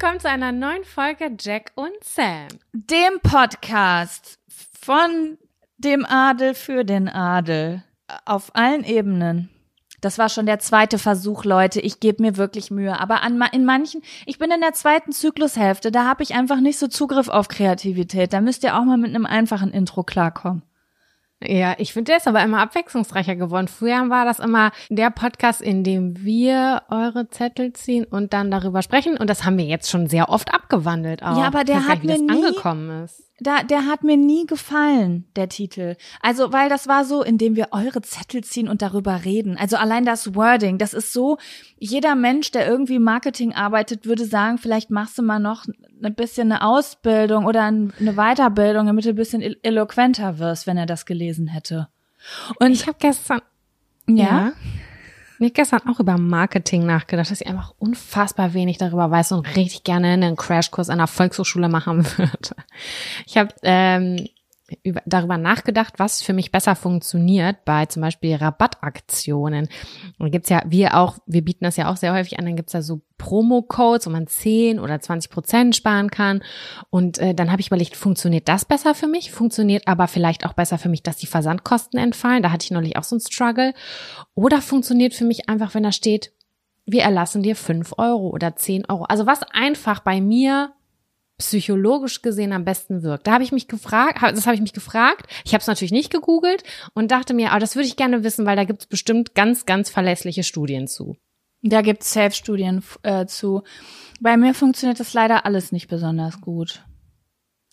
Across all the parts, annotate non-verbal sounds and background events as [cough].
Willkommen zu einer neuen Folge Jack und Sam. Dem Podcast von dem Adel für den Adel. Auf allen Ebenen. Das war schon der zweite Versuch, Leute. Ich gebe mir wirklich Mühe. Aber an, in manchen, ich bin in der zweiten Zyklushälfte, da habe ich einfach nicht so Zugriff auf Kreativität. Da müsst ihr auch mal mit einem einfachen Intro klarkommen. Ja, ich finde, der ist aber immer abwechslungsreicher geworden. Früher war das immer der Podcast, in dem wir eure Zettel ziehen und dann darüber sprechen. Und das haben wir jetzt schon sehr oft abgewandelt auch. Ja, aber der hat mir nie- angekommen ist. Da, der hat mir nie gefallen, der Titel. Also, weil das war so, indem wir eure Zettel ziehen und darüber reden. Also allein das Wording, das ist so, jeder Mensch, der irgendwie Marketing arbeitet, würde sagen, vielleicht machst du mal noch ein bisschen eine Ausbildung oder ein- eine Weiterbildung, damit du ein bisschen elo- eloquenter wirst, wenn er das gelesen hätte. Und Ich habe gestern, ja, Ich habe gestern auch über Marketing nachgedacht, dass ich einfach unfassbar wenig darüber weiß und richtig gerne einen Crashkurs an der Volkshochschule machen [laughs] würde. Ich habe ähm, über, darüber nachgedacht, was für mich besser funktioniert bei zum Beispiel Rabattaktionen. Da gibt's ja, wir auch, wir bieten das ja auch sehr häufig an, dann gibt's da so Promo-Codes, wo man 10 oder 20 Prozent sparen kann. Und äh, dann habe ich überlegt, funktioniert das besser für mich? Funktioniert aber vielleicht auch besser für mich, dass die Versandkosten entfallen? Da hatte ich neulich auch so einen Struggle. Oder funktioniert für mich einfach, wenn da steht, wir erlassen dir 5 Euro oder 10 Euro. Also was einfach bei mir psychologisch gesehen am besten wirkt. Da habe ich mich gefragt, das habe ich mich gefragt. Ich habe es natürlich nicht gegoogelt und dachte mir, aber das würde ich gerne wissen, weil da gibt es bestimmt ganz, ganz verlässliche Studien zu. da gibt's Safe-Studien äh, zu. Bei mir funktioniert das leider alles nicht besonders gut.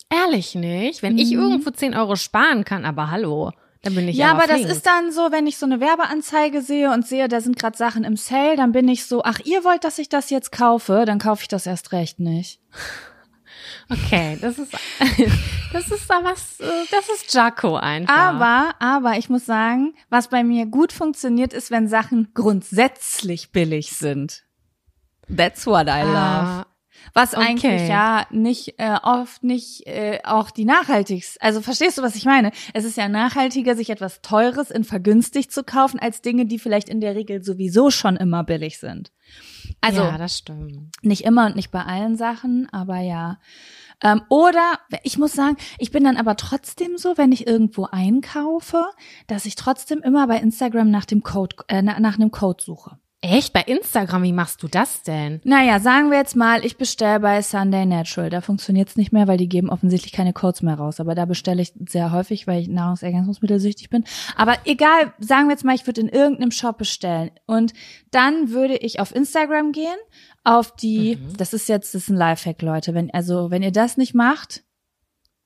Ehrlich nicht? Wenn ich Mhm. irgendwo 10 Euro sparen kann, aber hallo, dann bin ich Ja, aber aber das ist dann so, wenn ich so eine Werbeanzeige sehe und sehe, da sind gerade Sachen im Sale, dann bin ich so, ach, ihr wollt, dass ich das jetzt kaufe, dann kaufe ich das erst recht nicht. Okay, das ist, [laughs] das ist aber, das ist Jaco einfach. Aber, aber ich muss sagen, was bei mir gut funktioniert, ist, wenn Sachen grundsätzlich billig sind. That's what I love. Ah, Was okay. eigentlich ja nicht äh, oft nicht äh, auch die nachhaltigste. Also verstehst du, was ich meine? Es ist ja nachhaltiger, sich etwas Teures in vergünstigt zu kaufen, als Dinge, die vielleicht in der Regel sowieso schon immer billig sind. Also ja, das stimmt. nicht immer und nicht bei allen Sachen, aber ja. Ähm, oder ich muss sagen, ich bin dann aber trotzdem so, wenn ich irgendwo einkaufe, dass ich trotzdem immer bei Instagram nach dem Code, äh, na- nach einem Code suche. Echt? Bei Instagram, wie machst du das denn? Naja, sagen wir jetzt mal, ich bestelle bei Sunday Natural. Da funktioniert's nicht mehr, weil die geben offensichtlich keine Codes mehr raus. Aber da bestelle ich sehr häufig, weil ich nahrungsergänzungsmittelsüchtig bin. Aber egal, sagen wir jetzt mal, ich würde in irgendeinem Shop bestellen. Und dann würde ich auf Instagram gehen, auf die, mhm. das ist jetzt, das ist ein Lifehack, Leute. Wenn, also, wenn ihr das nicht macht,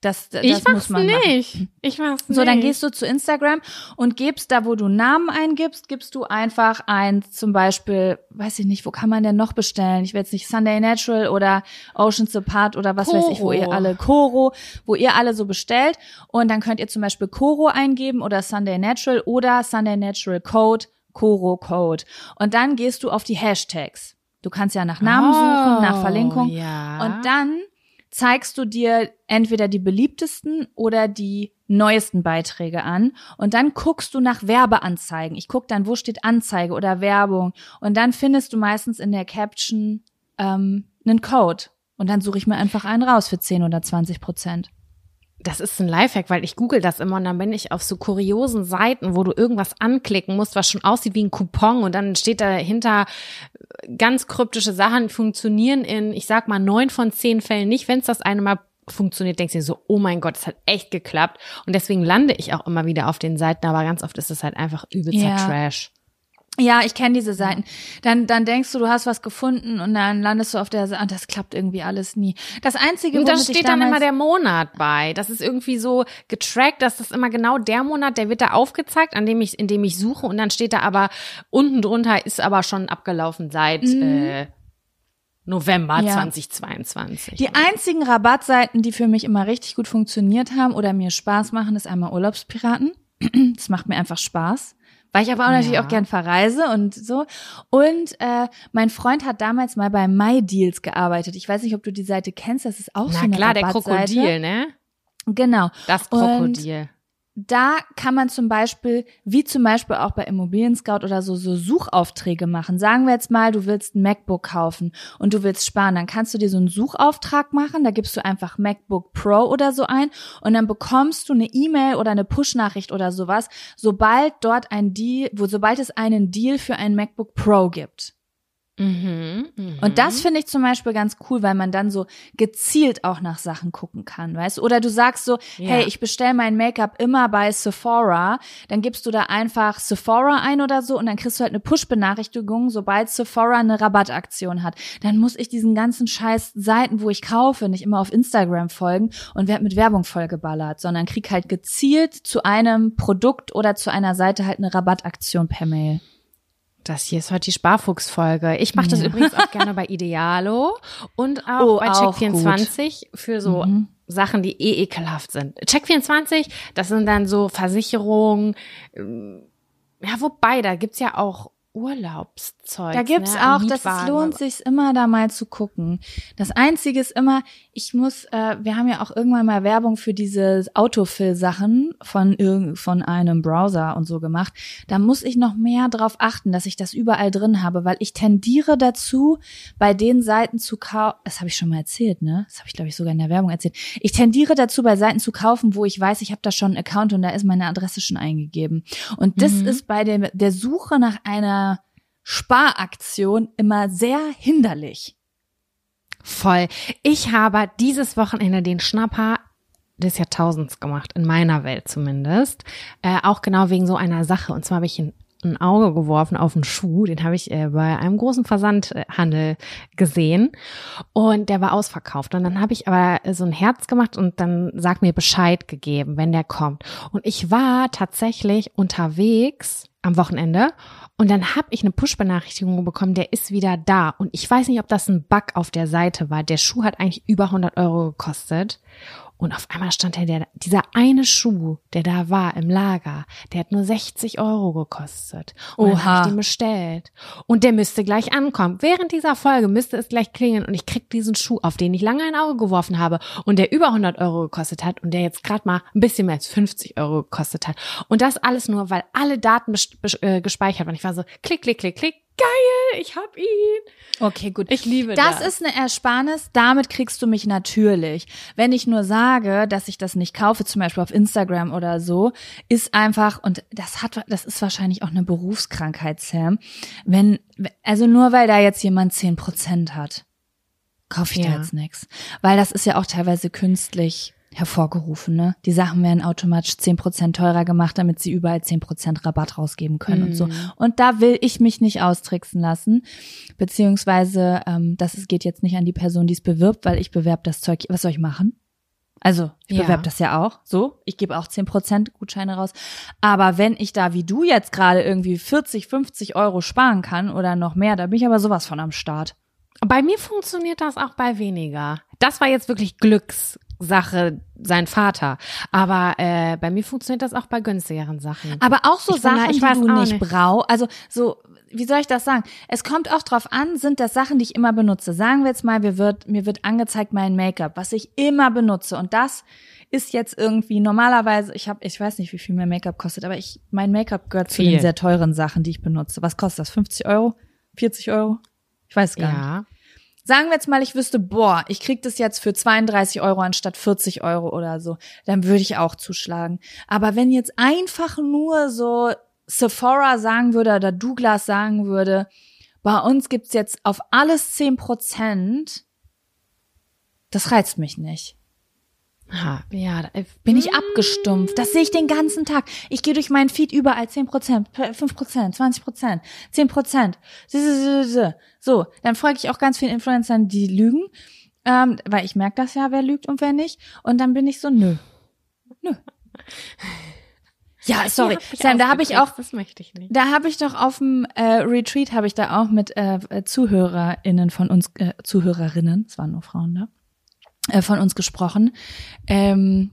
das, das ich muss man nicht. Machen. Ich mach's nicht. So, dann gehst du zu Instagram und gibst da, wo du Namen eingibst, gibst du einfach ein, zum Beispiel, weiß ich nicht, wo kann man denn noch bestellen? Ich will jetzt nicht Sunday Natural oder Oceans Apart oder was Koro. weiß ich, wo ihr alle Koro, wo ihr alle so bestellt. Und dann könnt ihr zum Beispiel Koro eingeben oder Sunday Natural oder Sunday Natural Code, Koro Code. Und dann gehst du auf die Hashtags. Du kannst ja nach Namen oh, suchen, nach Verlinkung. Ja. Und dann zeigst du dir entweder die beliebtesten oder die neuesten Beiträge an und dann guckst du nach Werbeanzeigen. Ich guck dann, wo steht Anzeige oder Werbung und dann findest du meistens in der Caption ähm, einen Code und dann suche ich mir einfach einen raus für 10 oder 20 Prozent das ist ein Lifehack, weil ich google das immer und dann bin ich auf so kuriosen Seiten, wo du irgendwas anklicken musst, was schon aussieht wie ein Coupon und dann steht dahinter ganz kryptische Sachen funktionieren in, ich sag mal, neun von zehn Fällen nicht. Wenn es das eine Mal funktioniert, denkst du dir so, oh mein Gott, es hat echt geklappt. Und deswegen lande ich auch immer wieder auf den Seiten, aber ganz oft ist es halt einfach übelster ja. Trash. Ja, ich kenne diese Seiten. Dann, dann denkst du, du hast was gefunden und dann landest du auf der Seite, ah, das klappt irgendwie alles nie. Das Einzige, Und da steht dann immer der Monat bei. Das ist irgendwie so getrackt, dass das immer genau der Monat, der wird da aufgezeigt, an dem ich, in dem ich suche und dann steht da aber, unten drunter ist aber schon abgelaufen seit, mhm. äh, November ja. 2022. Die einzigen Rabattseiten, die für mich immer richtig gut funktioniert haben oder mir Spaß machen, ist einmal Urlaubspiraten. [clears throat] Das macht mir einfach Spaß weil ich aber auch ja. natürlich auch gern verreise und so. Und äh, mein Freund hat damals mal bei MyDeals gearbeitet. Ich weiß nicht, ob du die Seite kennst. Das ist auch Na so eine klar, der Krokodil, ne? Genau. Das Krokodil. Und da kann man zum Beispiel, wie zum Beispiel auch bei Immobilien Scout oder so, so Suchaufträge machen. Sagen wir jetzt mal, du willst ein MacBook kaufen und du willst sparen, dann kannst du dir so einen Suchauftrag machen, da gibst du einfach MacBook Pro oder so ein und dann bekommst du eine E-Mail oder eine Push-Nachricht oder sowas, sobald dort ein Deal, wo sobald es einen Deal für ein MacBook Pro gibt. Mhm, mh. Und das finde ich zum Beispiel ganz cool, weil man dann so gezielt auch nach Sachen gucken kann, weißt du? Oder du sagst so, ja. hey, ich bestelle mein Make-up immer bei Sephora, dann gibst du da einfach Sephora ein oder so und dann kriegst du halt eine Push-Benachrichtigung, sobald Sephora eine Rabattaktion hat. Dann muss ich diesen ganzen scheiß Seiten, wo ich kaufe, nicht immer auf Instagram folgen und werde mit Werbung vollgeballert, sondern krieg halt gezielt zu einem Produkt oder zu einer Seite halt eine Rabattaktion per Mail. Das hier ist heute die Sparfuchs-Folge. Ich mache das ja. übrigens auch gerne bei Idealo und auch oh, bei Check24 für so mhm. Sachen, die eh ekelhaft sind. Check24, das sind dann so Versicherungen, ähm, ja, wobei, da gibt's ja auch Urlaubszeug. Da gibt's ne? auch, das es lohnt sich immer da mal zu gucken. Das einzige ist immer, ich muss, äh, wir haben ja auch irgendwann mal Werbung für diese Autofill-Sachen von von einem Browser und so gemacht. Da muss ich noch mehr drauf achten, dass ich das überall drin habe, weil ich tendiere dazu, bei den Seiten zu kaufen. Das habe ich schon mal erzählt, ne? Das habe ich glaube ich sogar in der Werbung erzählt. Ich tendiere dazu, bei Seiten zu kaufen, wo ich weiß, ich habe da schon einen Account und da ist meine Adresse schon eingegeben. Und das mhm. ist bei der, der Suche nach einer Sparaktion immer sehr hinderlich. Voll. Ich habe dieses Wochenende den Schnapper des Jahrtausends gemacht, in meiner Welt zumindest. Äh, auch genau wegen so einer Sache. Und zwar habe ich ein, ein Auge geworfen auf einen Schuh, den habe ich äh, bei einem großen Versandhandel gesehen und der war ausverkauft. Und dann habe ich aber so ein Herz gemacht und dann sag mir Bescheid gegeben, wenn der kommt. Und ich war tatsächlich unterwegs am Wochenende und dann habe ich eine Push-Benachrichtigung bekommen, der ist wieder da. Und ich weiß nicht, ob das ein Bug auf der Seite war. Der Schuh hat eigentlich über 100 Euro gekostet. Und auf einmal stand da der, dieser eine Schuh, der da war im Lager, der hat nur 60 Euro gekostet. Und Oha. dann habe ich den bestellt. Und der müsste gleich ankommen. Während dieser Folge müsste es gleich klingen und ich krieg diesen Schuh, auf den ich lange ein Auge geworfen habe und der über 100 Euro gekostet hat und der jetzt gerade mal ein bisschen mehr als 50 Euro gekostet hat. Und das alles nur, weil alle Daten äh, gespeichert waren. Ich war so, klick, klick, klick, klick, geil, ich hab ihn. Okay, gut. Ich liebe das. das. ist eine Ersparnis, damit kriegst du mich natürlich. Wenn ich nur sage, dass ich das nicht kaufe, zum Beispiel auf Instagram oder so, ist einfach, und das hat, das ist wahrscheinlich auch eine Berufskrankheit, Sam, wenn, also nur weil da jetzt jemand zehn Prozent hat, kaufe ich da Ja. jetzt nichts. Weil das ist ja auch teilweise künstlich hervorgerufen, ne? Die Sachen werden automatisch 10% teurer gemacht, damit sie überall 10% Rabatt rausgeben können und so. Mhm. Und da will ich mich nicht austricksen lassen. Beziehungsweise, ähm, das geht jetzt nicht an die Person, die es bewirbt, weil ich bewerbe das Zeug. Was soll ich machen? Also, ich Ja. bewerbe das ja auch. So, ich gebe auch 10% Gutscheine raus. Aber wenn ich da wie du jetzt gerade irgendwie 40, 50 Euro sparen kann oder noch mehr, da bin ich aber sowas von am Start. Bei mir funktioniert das auch bei weniger. Das war jetzt wirklich Glückssache, sein Vater. Aber äh, bei mir funktioniert das auch bei günstigeren Sachen. Aber auch so Ich bin Sachen, ich die weiß du nicht, nicht. brauchst. Also so, wie soll ich das sagen? Es kommt auch drauf an, sind das Sachen, die ich immer benutze. Sagen wir jetzt mal, mir wird, mir wird angezeigt mein Make-up, was ich immer benutze. Und das ist jetzt irgendwie normalerweise, ich habe, ich weiß nicht, wie viel mein Make-up kostet, aber ich, mein Make-up gehört zu Viel. den sehr teuren Sachen, die ich benutze. Was kostet das? 50 Euro? 40 Euro? Ich weiß gar nicht. Sagen wir jetzt mal, ich wüsste, boah, ich krieg das jetzt für 32 Euro anstatt 40 Euro oder so, dann würde ich auch zuschlagen. Aber wenn jetzt einfach nur so Sephora sagen würde oder Douglas sagen würde, bei uns gibt's jetzt auf alles 10 Prozent, das reizt mich nicht. Ha, ja, da- äh, Bin ich abgestumpft. Das sehe ich den ganzen Tag. Ich gehe durch meinen Feed überall 10 Prozent, 5 Prozent, 20 Prozent, 10 Prozent. So, dann folge ich auch ganz vielen Influencern, die lügen, ähm, weil ich merke das ja, wer lügt und wer nicht. Und dann bin ich so, nö, nö. Ja, sorry, Sam, da habe ich auch, Das möchte ich nicht. da habe ich doch auf dem äh, Retreat habe ich da auch mit äh, ZuhörerInnen von uns, äh, Zuhörerinnen, es waren nur Frauen da, äh, von uns gesprochen. Ähm,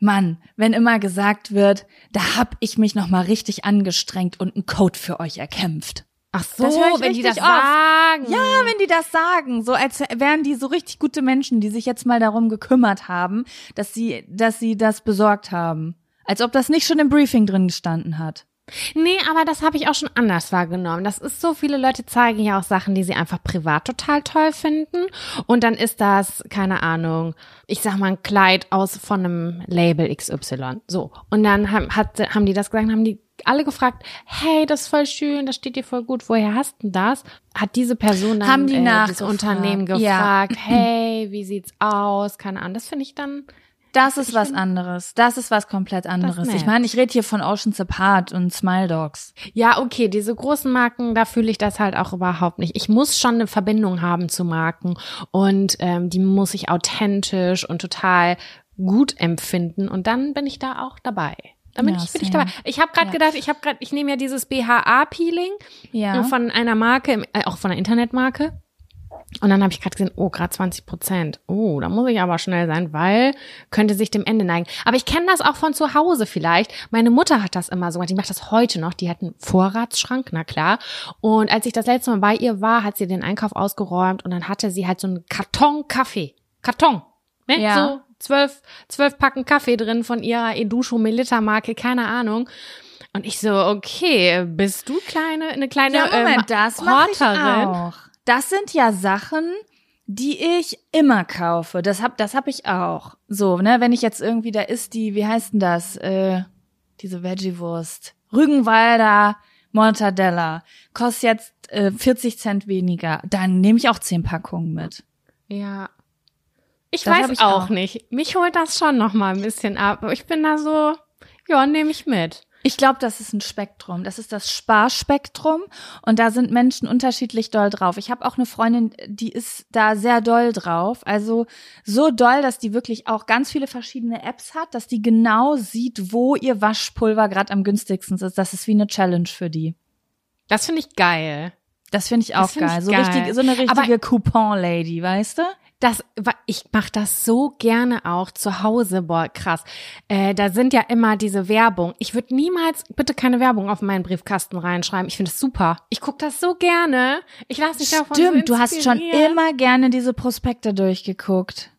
Mann, wenn immer gesagt wird, da hab ich mich noch mal richtig angestrengt und einen Code für euch erkämpft. Ach so, wenn die das oft. sagen. Ja, wenn die das sagen, so als wären die so richtig gute Menschen, die sich jetzt mal darum gekümmert haben, dass sie, dass sie das besorgt haben. Als ob das nicht schon im Briefing drin gestanden hat. Nee, aber das habe ich auch schon anders wahrgenommen. Das ist so, viele Leute zeigen ja auch Sachen, die sie einfach privat total toll finden. Und dann ist das, keine Ahnung, ich sag mal ein Kleid aus von einem Label XY. So. Und dann haben, hat, haben die das gesagt, haben die alle gefragt, hey, das ist voll schön, das steht dir voll gut, woher hast du das? Hat diese Person dann Haben die äh, das Unternehmen ja. gefragt, [clears throat] hey, wie sieht's aus? Keine Ahnung. Das finde ich dann, Das ist was anderes. Das ist was komplett anderes. Ich meine, ich rede hier von Oceans Apart und Smile Dogs. Ja, okay, diese großen Marken, da fühle ich das halt auch überhaupt nicht. Ich muss schon eine Verbindung haben zu Marken und ähm, die muss ich authentisch und total gut empfinden und dann bin ich da auch dabei. Dann bin Ja, ich, bin ich dabei. Ich habe gerade Ja. gedacht, ich habe gerade, ich nehme ja dieses BHA-Peeling Ja. von einer Marke, äh, auch von einer Internetmarke. Und dann habe ich gerade gesehen, oh, gerade 20 Prozent. Oh, da muss ich aber schnell sein, weil könnte sich dem Ende neigen. Aber ich kenne das auch von zu Hause vielleicht. Meine Mutter hat das immer so gemacht. Die macht das heute noch. Die hat einen Vorratsschrank, na klar. Und als ich das letzte Mal bei ihr war, hat sie den Einkauf ausgeräumt und dann hatte sie halt so einen Karton Kaffee. Karton. Ne? Ja. So zwölf, zwölf Packen Kaffee drin von ihrer Edusho Melita Marke, keine Ahnung. Und ich so, okay, bist du kleine, eine kleine Ja, Moment, ähm, das mache ich Horterin? auch. Das sind ja Sachen, die ich immer kaufe. Das hab, das hab ich auch. So, ne, wenn ich jetzt irgendwie, da ist die, wie heißt denn das? Äh, diese Veggie-Wurst. Rügenwalder Mortadella. Kostet jetzt äh, 40 Cent weniger. Dann nehme ich auch 10 Packungen mit. Ja. Ich Das weiß ich auch auch. nicht. Mich holt das schon noch mal ein bisschen ab. Ich bin da so, ja, nehme ich mit. Ich glaube, das ist ein Spektrum. Das ist das Sparspektrum und da sind Menschen unterschiedlich doll drauf. Ich habe auch eine Freundin, die ist da sehr doll drauf. Also so doll, dass die wirklich auch ganz viele verschiedene Apps hat, dass die genau sieht, wo ihr Waschpulver gerade am günstigsten ist. Das ist wie eine Challenge für die. Das finde ich geil. Das finde ich auch find geil. ich So geil. richtig, so eine richtige Coupon-Lady, weißt du? Das, ich mache das so gerne auch zu Hause. Boah, krass. Äh, da sind ja immer diese Werbung. Ich würde niemals bitte keine Werbung auf meinen Briefkasten reinschreiben. Ich finde es super. Ich gucke das so gerne. Ich lasse mich davon so Stimmt, du hast schon immer gerne diese Prospekte durchgeguckt.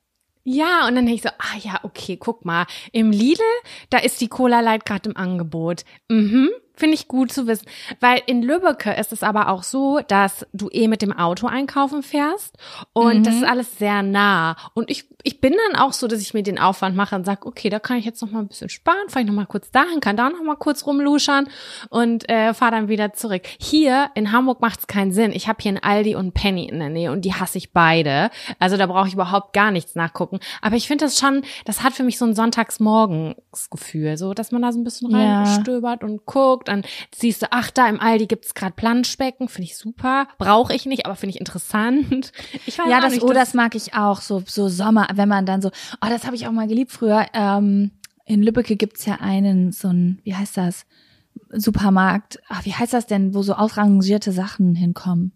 Ja, und dann denke ich so, ah ja, okay, guck mal. Im Lidl, da ist die Cola Light gerade im Angebot. Mhm, Finde ich gut zu wissen. Weil in Lübbecke ist es aber auch so, dass du eh mit dem Auto einkaufen fährst und mhm. das ist alles sehr nah. Und ich, ich bin dann auch so, dass ich mir den Aufwand mache und sage, okay, da kann ich jetzt noch mal ein bisschen sparen, fahre ich noch mal kurz dahin, kann da noch mal kurz rumluschern und äh, fahre dann wieder zurück. Hier in Hamburg macht es keinen Sinn. Ich habe hier einen Aldi und Penny in der Nähe und die hasse ich beide. Also da brauche ich überhaupt gar nichts nachgucken. Aber ich finde das schon, das hat für mich so ein Sonntagsmorgensgefühl, so dass man da so ein bisschen reinstöbert ja. und guckt angeguckt, dann siehst du, ach, da im Aldi gibt's gerade Planschbecken, finde ich super. Brauche ich nicht, aber finde ich interessant. [laughs] Ich weiß ja, das, nicht, oh, das mag ich auch, so, so Sommer, wenn man dann so, oh, das habe ich auch mal geliebt früher. Ähm, in Lübbecke gibt's ja einen, so ein, wie heißt das? Supermarkt, ach, wie heißt das denn, wo so ausrangierte Sachen hinkommen?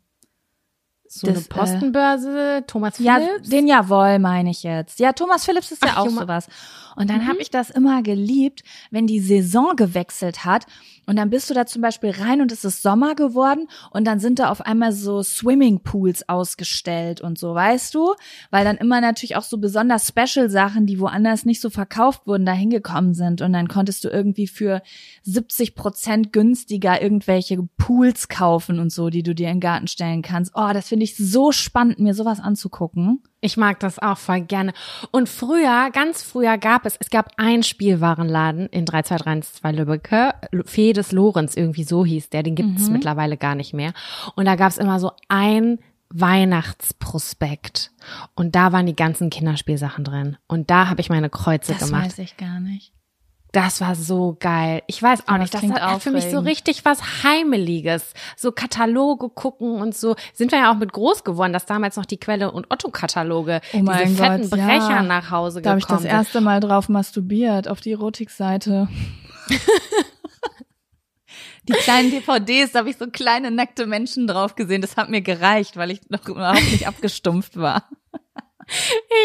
So das, eine äh, Postenbörse, äh, Thomas Philips? Ja, den Jawohl, meine ich jetzt. Ja, Thomas Philips ist Ach, ja auch Junge. sowas. Und dann mhm. habe ich das immer geliebt, wenn die Saison gewechselt hat und dann bist du da zum Beispiel rein und es ist Sommer geworden und dann sind da auf einmal so Swimmingpools ausgestellt und so, weißt du? Weil dann immer natürlich auch so besonders Special Sachen, die woanders nicht so verkauft wurden, da hingekommen sind und dann konntest du irgendwie für 70 Prozent günstiger irgendwelche Pools kaufen und so, die du dir in den Garten stellen kannst. Oh, das finde ich so spannend, mir sowas anzugucken. Ich mag das auch voll gerne. Und früher, ganz früher gab es, es gab einen Spielwarenladen in 3232 Lübbecke, Fedes Lorenz, irgendwie so hieß der, den gibt es mhm. mittlerweile gar nicht mehr. Und da gab es immer so ein Weihnachtsprospekt. Und da waren die ganzen Kinderspielsachen drin. Und da habe ich meine Kreuze das gemacht. Das weiß ich gar nicht. Das war so geil. Ich weiß auch ja, nicht, das, das hat für mich so richtig was Heimeliges. So Kataloge gucken und so. Sind wir ja auch mit groß geworden, dass damals noch die Quelle und Otto-Kataloge, oh diese fetten Gott, Brecher ja. nach Hause da gekommen Da habe ich das erste Mal drauf masturbiert, auf die Erotikseite. [laughs] die kleinen DVDs, da habe ich so kleine nackte Menschen drauf gesehen. Das hat mir gereicht, weil ich noch überhaupt nicht abgestumpft war.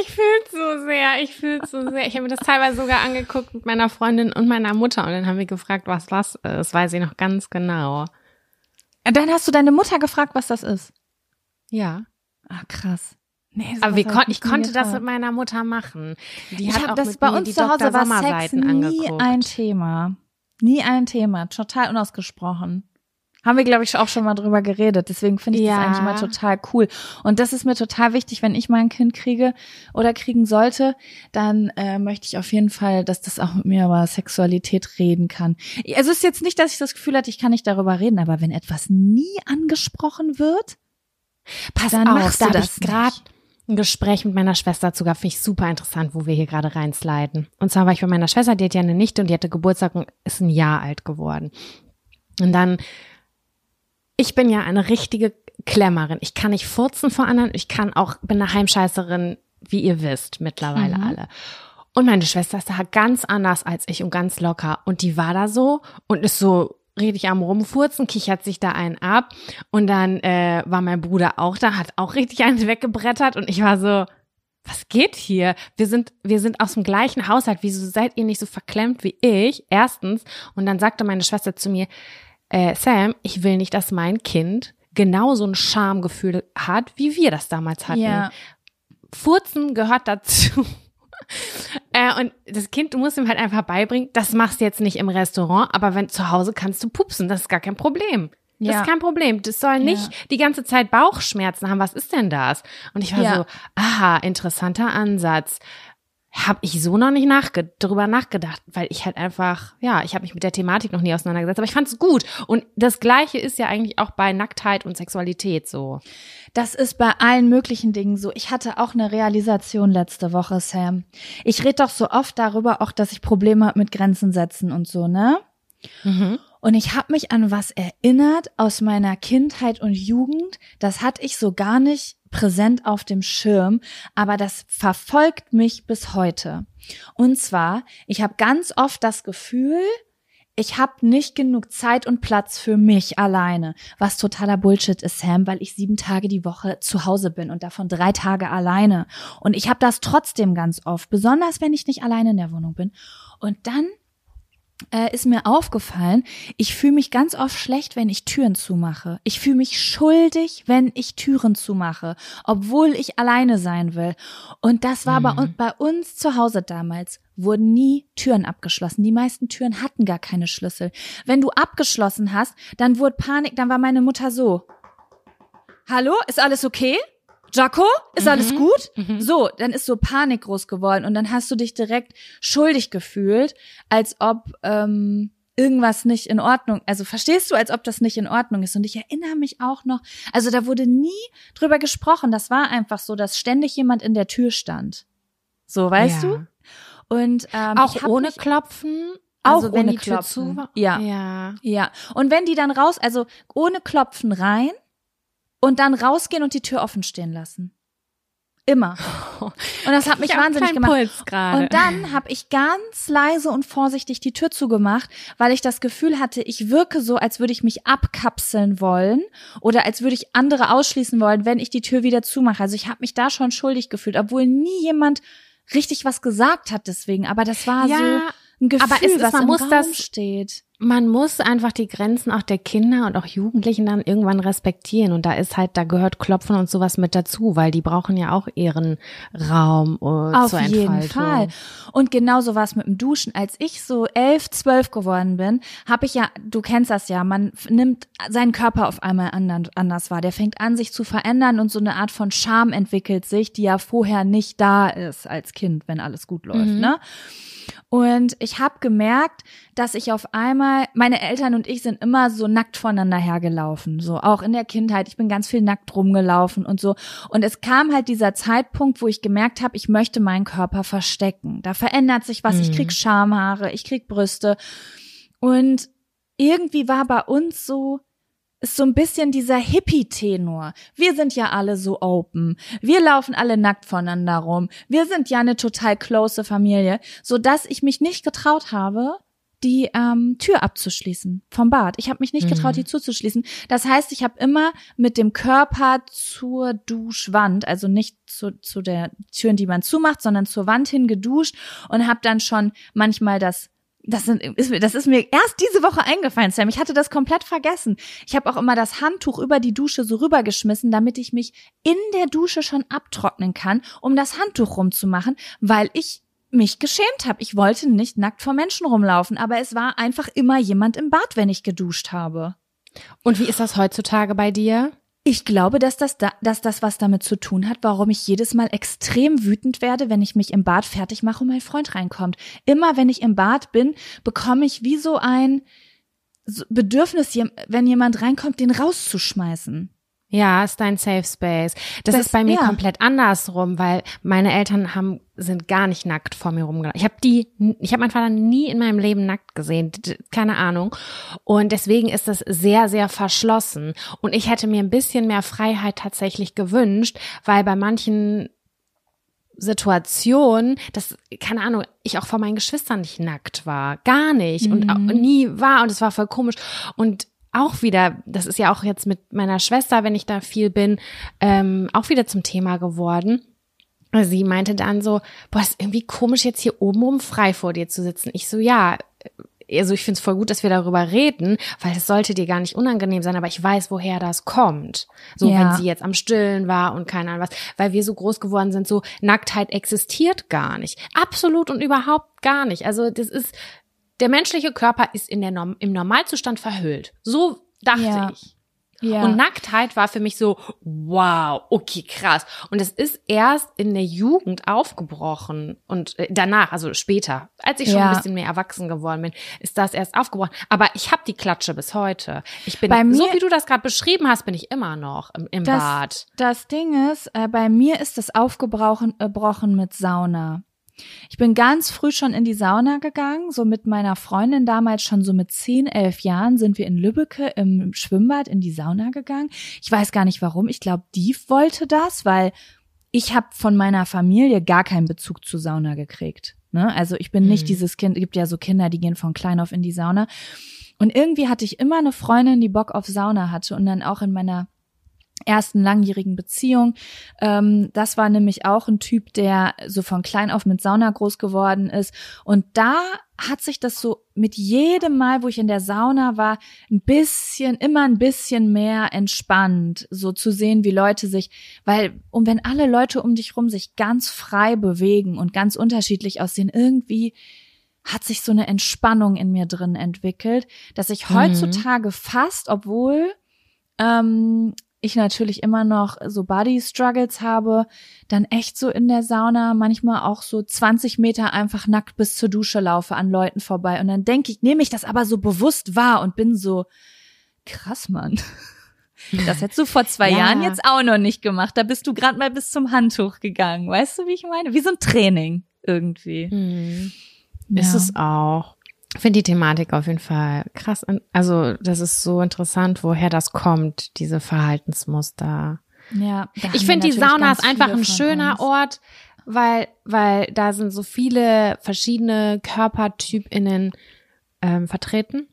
Ich fühl's so sehr, ich fühl's so sehr. Ich habe mir das teilweise sogar angeguckt mit meiner Freundin und meiner Mutter und dann haben wir gefragt, was das ist, weiß ich noch ganz genau. Dann hast du deine Mutter gefragt, was das ist? Ja. Ah, krass. Nee, Aber wie kon ich konnte das mit meiner Mutter machen. Die ich auch das mit bei uns zu Hause war Sex nie angeguckt. ein Thema. Nie ein Thema. Total unausgesprochen. Haben wir, glaube ich, auch schon mal drüber geredet. Deswegen finde ich ja. das eigentlich immer total cool. Und das ist mir total wichtig, wenn ich mal ein Kind kriege oder kriegen sollte, dann äh, möchte ich auf jeden Fall, dass das auch mit mir über Sexualität reden kann. Also es ist jetzt nicht, dass ich das Gefühl hatte, ich kann nicht darüber reden, aber wenn etwas nie angesprochen wird, pass dann auf, machst du da das gerade ein Gespräch mit meiner Schwester gehabt, finde ich super interessant, wo wir hier gerade reinsliden. Und zwar war ich bei meiner Schwester, die hat ja eine Nichte und die hatte Geburtstag und ist ein Jahr alt geworden. Und dann ich bin ja eine richtige Klemmerin. Ich kann nicht furzen vor anderen. Ich kann auch, bin eine Heimscheißerin, wie ihr wisst, mittlerweile mhm. alle. Und meine Schwester ist da ganz anders als ich und ganz locker. Und die war da so und ist so richtig am rumfurzen, kichert sich da einen ab. Und dann äh, war mein Bruder auch da, hat auch richtig einen weggebrettert. Und ich war so, was geht hier? Wir sind, wir sind aus dem gleichen Haushalt. Wieso seid ihr nicht so verklemmt wie ich? Erstens. Und dann sagte meine Schwester zu mir, äh, Sam, ich will nicht, dass mein Kind genauso ein Schamgefühl hat, wie wir das damals hatten. Ja. Furzen gehört dazu. [laughs] äh, und das Kind, du musst ihm halt einfach beibringen, das machst du jetzt nicht im Restaurant, aber wenn zu Hause kannst du pupsen, das ist gar kein Problem. Das ja. ist kein Problem. Das soll nicht ja. die ganze Zeit Bauchschmerzen haben. Was ist denn das? Und ich war ja. so, aha, interessanter Ansatz habe ich so noch nicht nachge drüber nachgedacht, weil ich halt einfach, ja, ich habe mich mit der Thematik noch nie auseinandergesetzt, aber ich fand es gut. Und das Gleiche ist ja eigentlich auch bei Nacktheit und Sexualität so. Das ist bei allen möglichen Dingen so. Ich hatte auch eine Realisation letzte Woche, Sam. Ich rede doch so oft darüber, auch dass ich Probleme habe mit Grenzen setzen und so, ne? Mhm. Und ich habe mich an was erinnert aus meiner Kindheit und Jugend. Das hatte ich so gar nicht präsent auf dem Schirm, aber das verfolgt mich bis heute. Und zwar, ich habe ganz oft das Gefühl, ich habe nicht genug Zeit und Platz für mich alleine, was totaler Bullshit ist, Sam, weil ich sieben Tage die Woche zu Hause bin und davon drei Tage alleine. Und ich habe das trotzdem ganz oft, besonders wenn ich nicht alleine in der Wohnung bin. Und dann äh, ist mir aufgefallen, ich fühle mich ganz oft schlecht, wenn ich Türen zumache. Ich fühle mich schuldig, wenn ich Türen zumache, obwohl ich alleine sein will. Und das war mhm. bei, bei uns zu Hause damals wurden nie Türen abgeschlossen. Die meisten Türen hatten gar keine Schlüssel. Wenn du abgeschlossen hast, dann wurde Panik, dann war meine Mutter so. Hallo, ist alles okay? Jaco, ist mhm. alles gut? Mhm. So, dann ist so Panik groß geworden und dann hast du dich direkt schuldig gefühlt, als ob ähm, irgendwas nicht in Ordnung, also verstehst du, als ob das nicht in Ordnung ist. Und ich erinnere mich auch noch, also da wurde nie drüber gesprochen. Das war einfach so, dass ständig jemand in der Tür stand. So, weißt ja. du? Und ähm, auch ohne mich, Klopfen. Also auch ohne Klopfen. Ja. ja. Ja. Und wenn die dann raus, also ohne Klopfen rein und dann rausgehen und die Tür offen stehen lassen. Immer. [laughs] Und das hat mich wahnsinnig gemacht. Und dann habe ich ganz leise und vorsichtig die Tür zugemacht, weil ich das Gefühl hatte, ich wirke so, als würde ich mich abkapseln wollen oder als würde ich andere ausschließen wollen, wenn ich die Tür wieder zumache. Also ich habe mich da schon schuldig gefühlt, obwohl nie jemand richtig was gesagt hat deswegen. Aber das war ja, so ein Gefühl, aber es ist, was man im muss Raum das, steht man muss einfach die Grenzen auch der Kinder und auch Jugendlichen dann irgendwann respektieren. Und da ist halt, da gehört Klopfen und sowas mit dazu, weil die brauchen ja auch ihren Raum äh, Auf zur jeden Fall. Und genauso war es mit dem Duschen. Als ich so elf, zwölf geworden bin, habe ich ja, du kennst das ja, man nimmt seinen Körper auf einmal anders wahr. Der fängt an, sich zu verändern und so eine Art von Scham entwickelt sich, die ja vorher nicht da ist als Kind, wenn alles gut läuft, mhm. ne? Und ich habe gemerkt, dass ich auf einmal, meine Eltern und ich sind immer so nackt voneinander hergelaufen, so auch in der Kindheit. Ich bin ganz viel nackt rumgelaufen und so. Und es kam halt dieser Zeitpunkt, wo ich gemerkt habe, ich möchte meinen Körper verstecken. Da verändert sich was. Mhm. Ich krieg. Schamhaare, ich krieg Brüste. Und irgendwie war bei uns so, ist so ein bisschen dieser Hippie-Tenor. Wir sind ja alle so open. Wir laufen alle nackt voneinander rum. Wir sind ja eine total close Familie, so dass ich mich nicht getraut habe, die ähm, Tür abzuschließen vom Bad. Ich habe mich nicht getraut, mhm. die zuzuschließen. Das heißt, ich habe immer mit dem Körper zur Duschwand, also nicht zu, zu der Türen, die man zumacht, sondern zur Wand hin geduscht und habe dann schon manchmal das das, sind, ist, das ist mir erst diese Woche eingefallen, Sam. Ich hatte das komplett vergessen. Ich habe auch immer das Handtuch über die Dusche so rübergeschmissen, damit ich mich in der Dusche schon abtrocknen kann, um das Handtuch rumzumachen, weil ich mich geschämt habe. Ich wollte nicht nackt vor Menschen rumlaufen, aber es war einfach immer jemand im Bad, wenn ich geduscht habe. Und wie ist das heutzutage bei dir? Ich glaube, dass das, da, dass das was damit zu tun hat, warum ich jedes Mal extrem wütend werde, wenn ich mich im Bad fertig mache und mein Freund reinkommt. Immer wenn ich im Bad bin, bekomme ich wie so ein Bedürfnis, wenn jemand reinkommt, den rauszuschmeißen. Ja, ist dein Safe Space. Das, das ist bei mir ja. komplett andersrum, weil meine Eltern haben sind gar nicht nackt vor mir rumgelaufen. Ich habe die, ich habe meinen Vater nie in meinem Leben nackt gesehen, keine Ahnung. Und deswegen ist das sehr, sehr verschlossen. Und ich hätte mir ein bisschen mehr Freiheit tatsächlich gewünscht, weil bei manchen Situationen, das, keine Ahnung, ich auch vor meinen Geschwistern nicht nackt war. Gar nicht. Mhm. Und, und nie war. Und es war voll komisch. Und auch wieder, das ist ja auch jetzt mit meiner Schwester, wenn ich da viel bin, ähm, auch wieder zum Thema geworden. Sie meinte dann so, boah, ist irgendwie komisch, jetzt hier oben rum frei vor dir zu sitzen. Ich so, ja, also ich finde es voll gut, dass wir darüber reden, weil es sollte dir gar nicht unangenehm sein, aber ich weiß, woher das kommt. So, ja. wenn sie jetzt am Stillen war und keine Ahnung was, weil wir so groß geworden sind, so Nacktheit existiert gar nicht. Absolut und überhaupt gar nicht. Also das ist, der menschliche Körper ist in der Norm im Normalzustand verhüllt. So dachte ja. ich. Ja. Und Nacktheit war für mich so, wow, okay, krass. Und es ist erst in der Jugend aufgebrochen und äh, danach, also später, als ich schon ja. ein bisschen mehr erwachsen geworden bin, ist das erst aufgebrochen. Aber ich habe die Klatsche bis heute. Ich bin, mir, so wie du das gerade beschrieben hast, bin ich immer noch im, im das, Bad. Das Ding ist, äh, bei mir ist das aufgebrochen äh, mit Sauna. Ich bin ganz früh schon in die Sauna gegangen, so mit meiner Freundin damals schon so mit zehn, elf Jahren sind wir in Lübbecke im Schwimmbad in die Sauna gegangen. Ich weiß gar nicht warum. Ich glaube, Dieve wollte das, weil ich habe von meiner Familie gar keinen Bezug zu Sauna gekriegt. Ne? Also ich bin nicht mhm. dieses Kind, gibt ja so Kinder, die gehen von klein auf in die Sauna. Und irgendwie hatte ich immer eine Freundin, die Bock auf Sauna hatte und dann auch in meiner ersten langjährigen Beziehung. Ähm, das war nämlich auch ein Typ, der so von klein auf mit Sauna groß geworden ist. Und da hat sich das so mit jedem Mal, wo ich in der Sauna war, ein bisschen, immer ein bisschen mehr entspannt, so zu sehen, wie Leute sich, weil, und wenn alle Leute um dich rum sich ganz frei bewegen und ganz unterschiedlich aussehen, irgendwie hat sich so eine Entspannung in mir drin entwickelt, dass ich mhm. heutzutage fast, obwohl ähm, ich natürlich immer noch so Body Struggles habe, dann echt so in der Sauna manchmal auch so 20 Meter einfach nackt bis zur Dusche laufe an Leuten vorbei und dann denke ich, nehme ich das aber so bewusst wahr und bin so krass, Mann. [laughs] Das hättest du vor zwei ja. Jahren jetzt auch noch nicht gemacht. Da bist du gerade mal bis zum Handtuch gegangen. Weißt du, wie ich meine? Wie so ein Training irgendwie. Mhm. Ja. Ist es auch. Ich finde die Thematik auf jeden Fall krass. Also, das ist so interessant, woher das kommt, diese Verhaltensmuster. Ja. Ich finde, die Sauna ist einfach ein schöner uns. Ort, weil, weil da sind so viele verschiedene KörpertypInnen ähm, vertreten.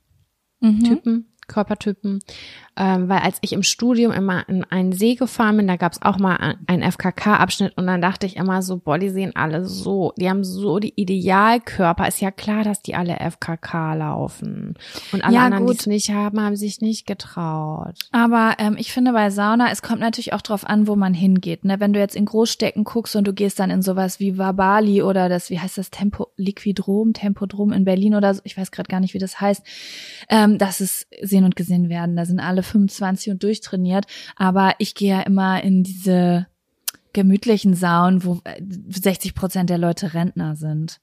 Mhm. Typen. Körpertypen, ähm, weil als ich im Studium immer in einen See gefahren bin, da gab es auch mal einen FKK-Abschnitt und dann dachte ich immer so, boah, die sehen alle so, die haben so die Idealkörper. Ist ja klar, dass die alle FKK laufen und alle ja, anderen, die es nicht haben, haben sich nicht getraut. Aber ähm, ich finde bei Sauna, es kommt natürlich auch drauf an, wo man hingeht. Ne? Wenn du jetzt in Großstädten guckst und du gehst dann in sowas wie Wabali oder das, wie heißt das, Tempo Liquidrom, Tempodrom in Berlin oder so, ich weiß gerade gar nicht, wie das heißt, ähm, das ist sehen und gesehen werden. Da sind alle 25 und durchtrainiert. Aber ich gehe ja immer in diese gemütlichen Saunen, wo 60 Prozent der Leute Rentner sind.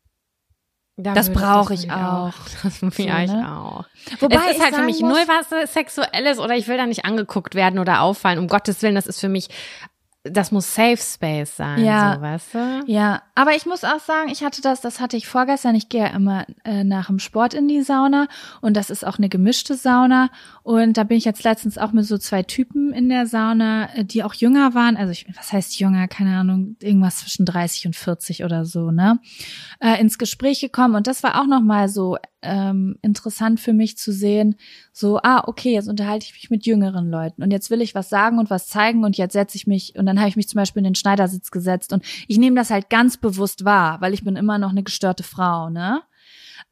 Da das brauche ich auch. [laughs] Das will so, ich ne? auch. Wobei es ist halt für mich null was Sexuelles oder ich will da nicht angeguckt werden oder auffallen. Um Gottes Willen, das ist für mich das muss Safe Space sein, ja. so, weißt du? Ja, aber ich muss auch sagen, ich hatte das, das hatte ich vorgestern. Ich gehe ja immer äh, nach dem Sport in die Sauna und das ist auch eine gemischte Sauna. Und da bin ich jetzt letztens auch mit so zwei Typen in der Sauna, äh, die auch jünger waren. Also ich, was heißt jünger? Keine Ahnung, irgendwas zwischen 30 und 40 oder so, ne? Äh, ins Gespräch gekommen und das war auch nochmal so ähm, interessant für mich zu sehen, so, ah, okay, jetzt unterhalte ich mich mit jüngeren Leuten und jetzt will ich was sagen und was zeigen und jetzt setze ich mich und dann habe ich mich zum Beispiel in den Schneidersitz gesetzt und ich nehme das halt ganz bewusst wahr, weil ich bin immer noch eine gestörte Frau, ne?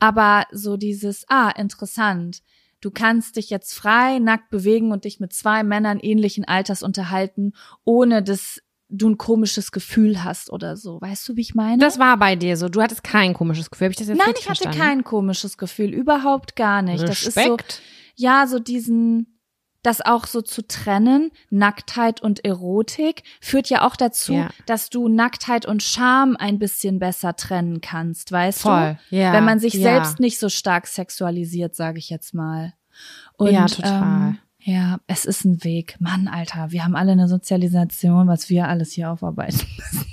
Aber so dieses, ah, interessant. Du kannst dich jetzt frei, nackt bewegen und dich mit zwei Männern ähnlichen Alters unterhalten, ohne dass du ein komisches Gefühl hast oder so. Weißt du, wie ich meine? Das war bei dir so. Du hattest kein komisches Gefühl. Hab ich das jetzt Nein, ich hatte verstanden? kein komisches Gefühl. Überhaupt gar nicht. Respekt. Das ist so, ja, so diesen, das auch so zu trennen, Nacktheit und Erotik, führt ja auch dazu, ja. dass du Nacktheit und Scham ein bisschen besser trennen kannst, weißt Voll. du? Ja. Wenn man sich ja. selbst nicht so stark sexualisiert, sage ich jetzt mal. Und, ja, total. Ähm, ja, es ist ein Weg. Mann, Alter, wir haben alle eine Sozialisation, was wir alles hier aufarbeiten müssen.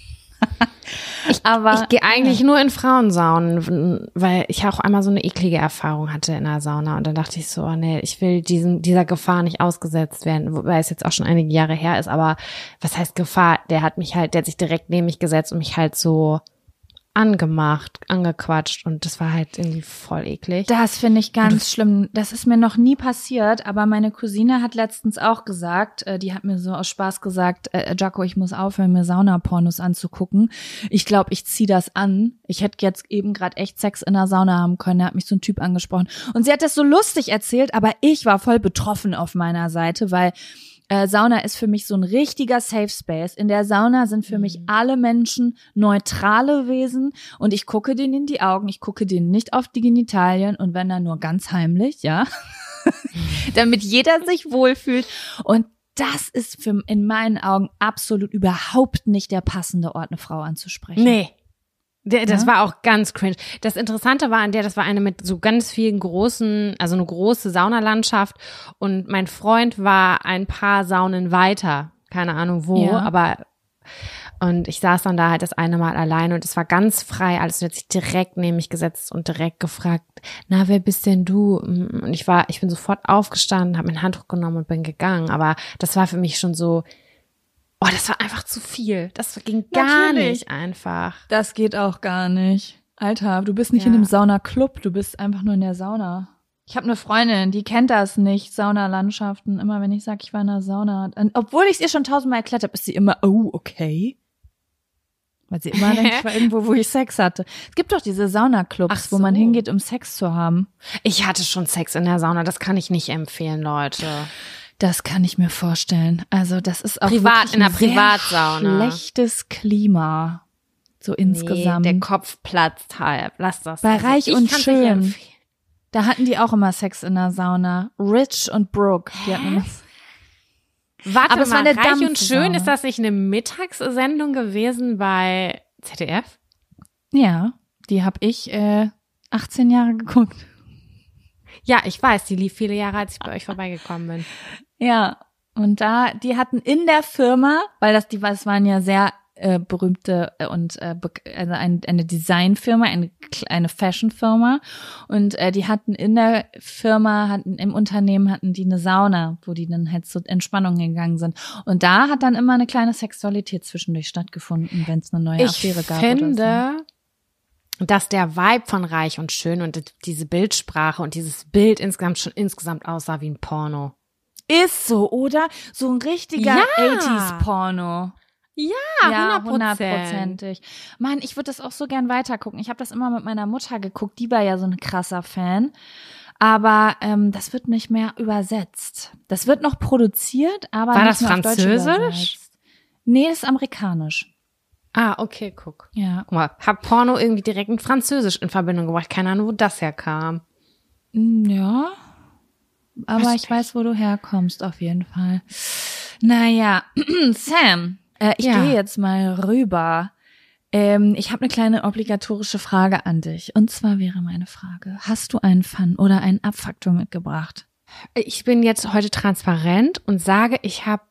Ich, Aber ich gehe eigentlich nur in Frauensaunen, weil ich auch einmal so eine eklige Erfahrung hatte in der Sauna. Und dann dachte ich so, oh nee, ich will diesem, dieser Gefahr nicht ausgesetzt werden, wobei es jetzt auch schon einige Jahre her ist, aber was heißt Gefahr? Der hat mich halt, der hat sich direkt neben mich gesetzt und mich halt so angemacht, angequatscht und das war halt irgendwie voll eklig. Das finde ich ganz schlimm. Das ist mir noch nie passiert, aber meine Cousine hat letztens auch gesagt, äh, die hat mir so aus Spaß gesagt, äh, Jaco, ich muss aufhören, mir Saunapornos anzugucken. Ich glaube, ich zieh das an. Ich hätte jetzt eben gerade echt Sex in der Sauna haben können. Da hat mich so ein Typ angesprochen und sie hat das so lustig erzählt, aber ich war voll betroffen auf meiner Seite, weil äh, Sauna ist für mich so ein richtiger Safe Space. In der Sauna sind für mhm. mich alle Menschen neutrale Wesen und ich gucke denen in die Augen, ich gucke denen nicht auf die Genitalien und wenn dann nur ganz heimlich, ja, [laughs] damit jeder sich wohlfühlt und das ist für, in meinen Augen absolut überhaupt nicht der passende Ort, eine Frau anzusprechen. Nee, der, das ja? war auch ganz cringe. Das Interessante war an der, das war eine mit so ganz vielen großen, also eine große Saunalandschaft und mein Freund war ein paar Saunen weiter, keine Ahnung wo, ja. aber und ich saß dann da halt das eine Mal alleine und es war ganz frei alles und hat sich direkt neben mich gesetzt und direkt gefragt, na, wer bist denn du? Und ich war, ich bin sofort aufgestanden, habe mein Handtuch genommen und bin gegangen, aber das war für mich schon so, Oh, das war einfach zu viel. Das ging gar Natürlich. nicht einfach. Das geht auch gar nicht. Alter, du bist nicht ja. in einem Saunaclub, du bist einfach nur in der Sauna. Ich habe eine Freundin, die kennt das nicht, Saunalandschaften. Immer wenn ich sage, ich war in der Sauna. Und obwohl ich es ihr schon tausendmal erklärt habe, ist sie immer, oh, okay. Weil sie immer [laughs] denkt, ich war irgendwo, wo ich Sex hatte. Es gibt doch diese Saunaclubs, Ach wo man so. hingeht, um Sex zu haben. Ich hatte schon Sex in der Sauna, das kann ich nicht empfehlen, Leute. Das kann ich mir vorstellen. Also das ist auch Privat- in ein einer Privatsauna. Schlechtes Klima. So insgesamt. Nee, der Kopf platzt halb. Lass das. Bei Also, Reich ich und Schön. da hatten die auch immer Sex in der Sauna. Rich und Brooke. Die hatten immer Warte Aber mal, Reich und Dampfsauna. Schön, ist das nicht eine Mittagssendung gewesen bei ZDF? Ja, die habe ich äh, 18 Jahre geguckt. Ja, ich weiß, die lief viele Jahre, als ich bei euch vorbeigekommen bin. Ja, und da, die hatten in der Firma, weil das, die, das waren ja sehr äh, berühmte äh, und äh, also ein, eine Designfirma, eine, eine Fashionfirma und äh, die hatten in der Firma, hatten im Unternehmen hatten die eine Sauna, wo die dann halt zur Entspannung gegangen sind und da hat dann immer eine kleine Sexualität zwischendurch stattgefunden, wenn es eine neue Ich Affäre gab oder so. finde, dass der Vibe von Reich und Schön und diese Bildsprache und dieses Bild insgesamt schon insgesamt aussah wie ein Porno. Ist so, oder? So ein richtiger Ja. 80s-Porno. Ja, Ja, 100%. hundertprozentig. Mann, ich würde das auch so gern weitergucken. Ich habe das immer mit meiner Mutter geguckt. Die war ja so ein krasser Fan. Aber ähm, das wird nicht mehr übersetzt. Das wird noch produziert, aber War nicht das Französisch? Nee, das ist amerikanisch. Ah, okay, guck. Ja. Guck mal, hab Porno irgendwie direkt mit Französisch in Verbindung gebracht. Keine Ahnung, wo das herkam. Ja. Aber Was ich weiß, wo du herkommst, auf jeden Fall. Naja, [clears throat] Sam, äh, ich Ja. gehe jetzt mal rüber. Ähm, ich habe eine kleine obligatorische Frage an dich. Und zwar wäre meine Frage, hast du einen Fun oder einen Abfaktor mitgebracht? Ich bin jetzt heute transparent und sage, ich habe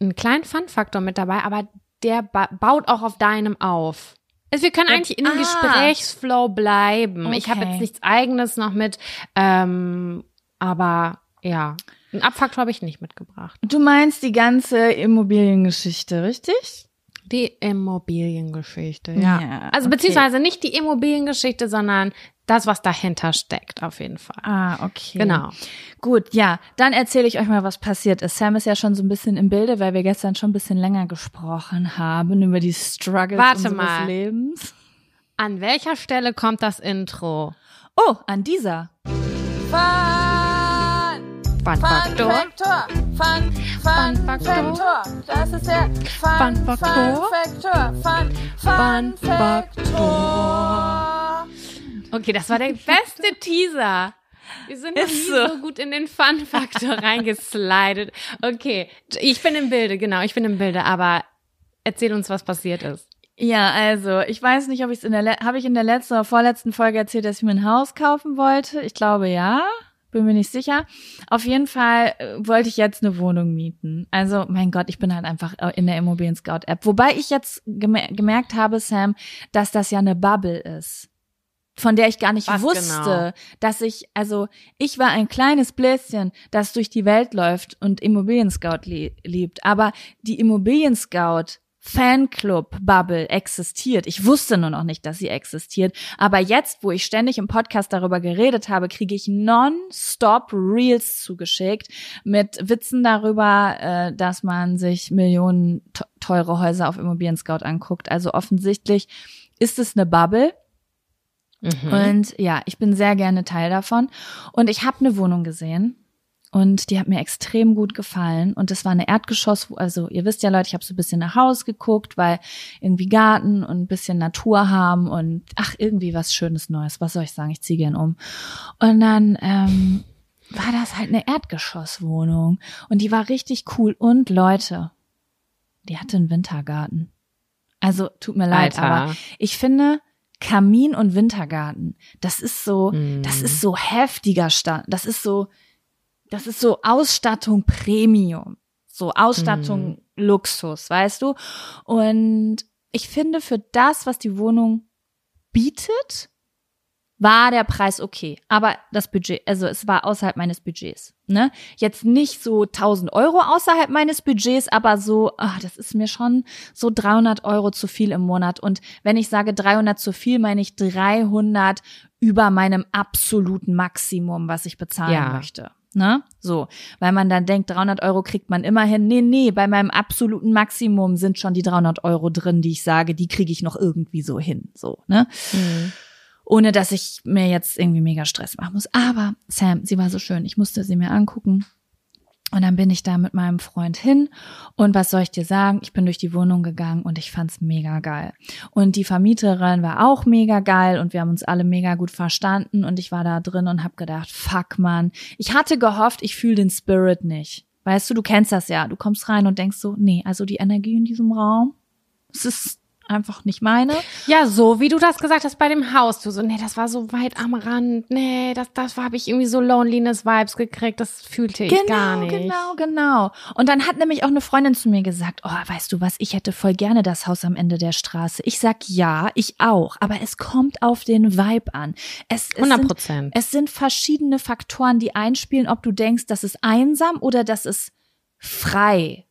einen kleinen Fun-Faktor mit dabei, aber der ba baut auch auf deinem auf. Also wir können eigentlich in ah. Gesprächsflow bleiben. Ich habe Okay. jetzt nichts eigenes noch mit, ähm, aber ja, einen Abfaktor habe ich nicht mitgebracht. Du meinst die ganze Immobiliengeschichte, richtig? Die Immobiliengeschichte, Ja, ja. Also okay. beziehungsweise nicht die Immobiliengeschichte, sondern das, was dahinter steckt, auf jeden Fall. Ah, okay. Genau. Gut, ja, dann erzähle ich euch mal, was passiert ist. Sam ist ja schon so ein bisschen im Bilde, weil wir gestern schon ein bisschen länger gesprochen haben über die Struggles Warte unseres mal. Lebens. An welcher Stelle kommt das Intro? Oh, an dieser. Fun-Faktor. Faktor. Fun, Fun, Fun Faktor. Faktor. Das ist der Fun, Fun Faktor. Faktor. Fun, Fun Fun Faktor. Okay, das war der [laughs] beste Teaser. Wir sind noch nie so. so gut in den Fun-Faktor reingeslidet. Okay, ich bin im Bilde, genau, ich bin im Bilde, aber erzähl uns, was passiert ist. Ja, also, ich weiß nicht, ob ich es in der, habe ich in der letzten oder vorletzten Folge erzählt, dass ich mir ein Haus kaufen wollte. Ich glaube, ja. Bin mir nicht sicher. Auf jeden Fall äh, wollte ich jetzt eine Wohnung mieten. Also, mein Gott, ich bin halt einfach äh, in der Immobilien Scout App. Wobei ich jetzt gemer gemerkt habe, Sam, dass das ja eine Bubble ist. Von der ich gar nicht Was wusste, dass ich, also, ich war ein kleines Bläschen, das durch die Welt läuft und Immobilien Scout lie liebt. Aber die Immobilien Scout Fanclub-Bubble existiert. Ich wusste nur noch nicht, dass sie existiert. Aber jetzt, wo ich ständig im Podcast darüber geredet habe, kriege ich non-stop Reels zugeschickt mit Witzen darüber, äh, dass man sich Millionen te- teure Häuser auf Immobilien Scout anguckt. Also offensichtlich ist es eine Bubble. Mhm. Und ja, ich bin sehr gerne Teil davon. Und ich habe eine Wohnung gesehen. Und die hat mir extrem gut gefallen. Und das war eine Erdgeschoss, also ihr wisst ja Leute, ich habe so ein bisschen nach Haus geguckt, weil irgendwie Garten und ein bisschen Natur haben und ach, irgendwie was Schönes Neues. Was soll ich sagen? Ich ziehe gern um. Und dann ähm, war das halt eine Erdgeschosswohnung. Und die war richtig cool. Und Leute, die hatte einen Wintergarten. Also tut mir leid, Alter. aber ich finde, Kamin und Wintergarten, das ist so, Mm. das ist so heftiger Stand. Das ist so, das ist so Ausstattung Premium. So Ausstattung Luxus, weißt du? Und ich finde, für das, was die Wohnung bietet, war der Preis okay. Aber das Budget, also es war außerhalb meines Budgets. Ne? Jetzt nicht so 1000 Euro außerhalb meines Budgets, aber so, ach, das ist mir schon so 300 Euro zu viel im Monat. Und wenn ich sage 300 zu viel, meine ich 300 über meinem absoluten Maximum, was ich bezahlen Ja. möchte. Ne? So, weil man dann denkt, 300 Euro kriegt man immerhin. Nee, nee, bei meinem absoluten Maximum sind schon die 300 Euro drin, die ich sage, die kriege ich noch irgendwie so hin. So, ne? Ohne dass ich mir jetzt irgendwie mega Stress machen muss. Aber Sam, sie war so schön. Ich musste sie mir angucken. Und dann bin ich da mit meinem Freund hin. Und was soll ich dir sagen? Ich bin durch die Wohnung gegangen und ich fand's mega geil. Und die Vermieterin war auch mega geil und wir haben uns alle mega gut verstanden. Und ich war da drin und hab gedacht, fuck man. Ich hatte gehofft, ich fühle den Spirit nicht. Weißt du, du kennst das ja. Du kommst rein und denkst so, nee, also die Energie in diesem Raum, es ist einfach nicht meine. Ja, so wie du das gesagt hast bei dem Haus. Du so, nee, das war so weit am Rand. Nee, das, das habe ich irgendwie so Loneliness-Vibes gekriegt. Das fühlte ich gar nicht. Genau, genau. Und dann hat nämlich auch eine Freundin zu mir gesagt, oh, weißt du was, ich hätte voll gerne das Haus am Ende der Straße. Ich sag ja, ich auch, aber es kommt auf den Vibe an. Es, es 100 sind, Prozent. es sind verschiedene Faktoren, die einspielen, ob du denkst, das ist einsam oder das ist frei.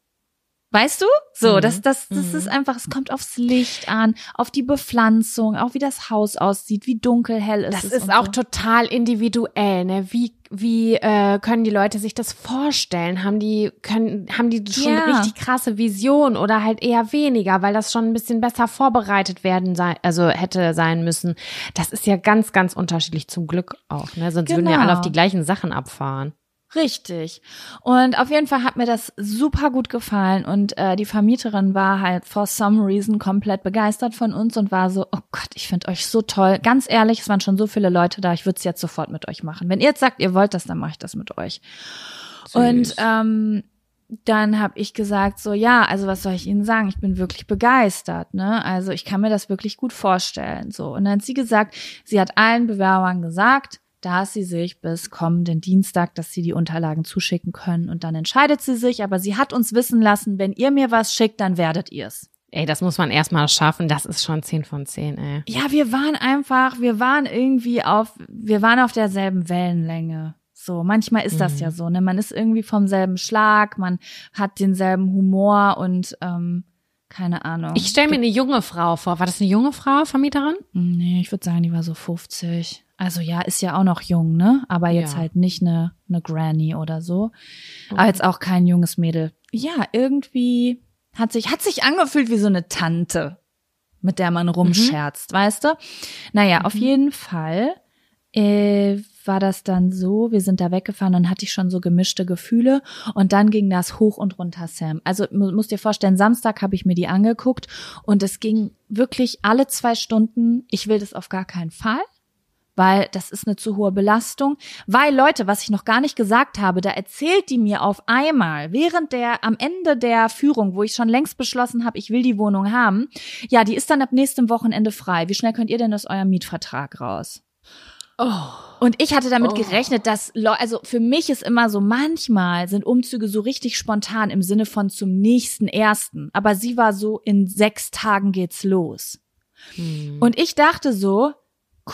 Weißt du? So, Mhm. das, das, das ist einfach, es kommt aufs Licht an, auf die Bepflanzung, auch wie das Haus aussieht, wie dunkel, hell es Das ist. ist auch so. total individuell, ne? Wie wie äh, können die Leute sich das vorstellen? Haben die können haben die schon Ja. eine richtig krasse Vision oder halt eher weniger, weil das schon ein bisschen besser vorbereitet werden sein, also hätte sein müssen. Das ist ja ganz ganz unterschiedlich zum Glück auch, ne? Sonst würden ja alle Genau. auf die gleichen Sachen abfahren. Richtig. Und auf jeden Fall hat mir das super gut gefallen und äh, die Vermieterin war halt for some reason komplett begeistert von uns und war so, oh Gott, ich finde euch so toll. Ganz ehrlich, es waren schon so viele Leute da, ich würde es jetzt sofort mit euch machen. Wenn ihr jetzt sagt, ihr wollt das, dann mache ich das mit euch. Und ähm, dann habe ich gesagt, so ja, also was soll ich Ihnen sagen? Ich bin wirklich begeistert, ne? Also ich kann mir das wirklich gut vorstellen. So. Und dann hat sie gesagt, sie hat allen Bewerbern gesagt, dass sie sich bis kommenden Dienstag, dass sie die Unterlagen zuschicken können und dann entscheidet sie sich, aber sie hat uns wissen lassen, wenn ihr mir was schickt, dann werdet ihr's. Ey, das muss man erstmal schaffen. Das ist schon 10 von 10, ey. Ja, wir waren einfach, wir waren irgendwie auf, wir waren auf derselben Wellenlänge. So, manchmal ist das ja so, ne? Man ist irgendwie vom selben Schlag, man hat denselben Humor und ähm, keine Ahnung. Ich stelle mir eine junge Frau vor. War das eine junge Frau, Vermieterin? Nee, ich würde sagen, die war so 50. Also ja, ist ja auch noch jung, ne? Aber jetzt Ja. halt nicht eine, eine Granny oder so. Aber jetzt auch kein junges Mädel. Ja, irgendwie hat sich, hat sich angefühlt wie so eine Tante, mit der man rumscherzt, weißt du? Naja, auf jeden Fall äh, war das dann so, wir sind da weggefahren, dann hatte ich schon so gemischte Gefühle und dann ging das hoch und runter, Sam. Also mu- musst dir vorstellen, Samstag habe ich mir die angeguckt und es ging wirklich alle zwei Stunden, ich will das auf gar keinen Fall weil das ist eine zu hohe Belastung. Weil Leute, was ich noch gar nicht gesagt habe, da erzählt die mir auf einmal während der am Ende der Führung, wo ich schon längst beschlossen habe, ich will die Wohnung haben, ja, die ist dann ab nächstem Wochenende frei. Wie schnell könnt ihr denn aus eurem Mietvertrag raus? Und ich hatte damit gerechnet, dass, also für mich ist immer so, manchmal sind Umzüge so richtig spontan im Sinne von zum nächsten ersten. Aber sie war so, in sechs Tagen geht's los. Und ich dachte so,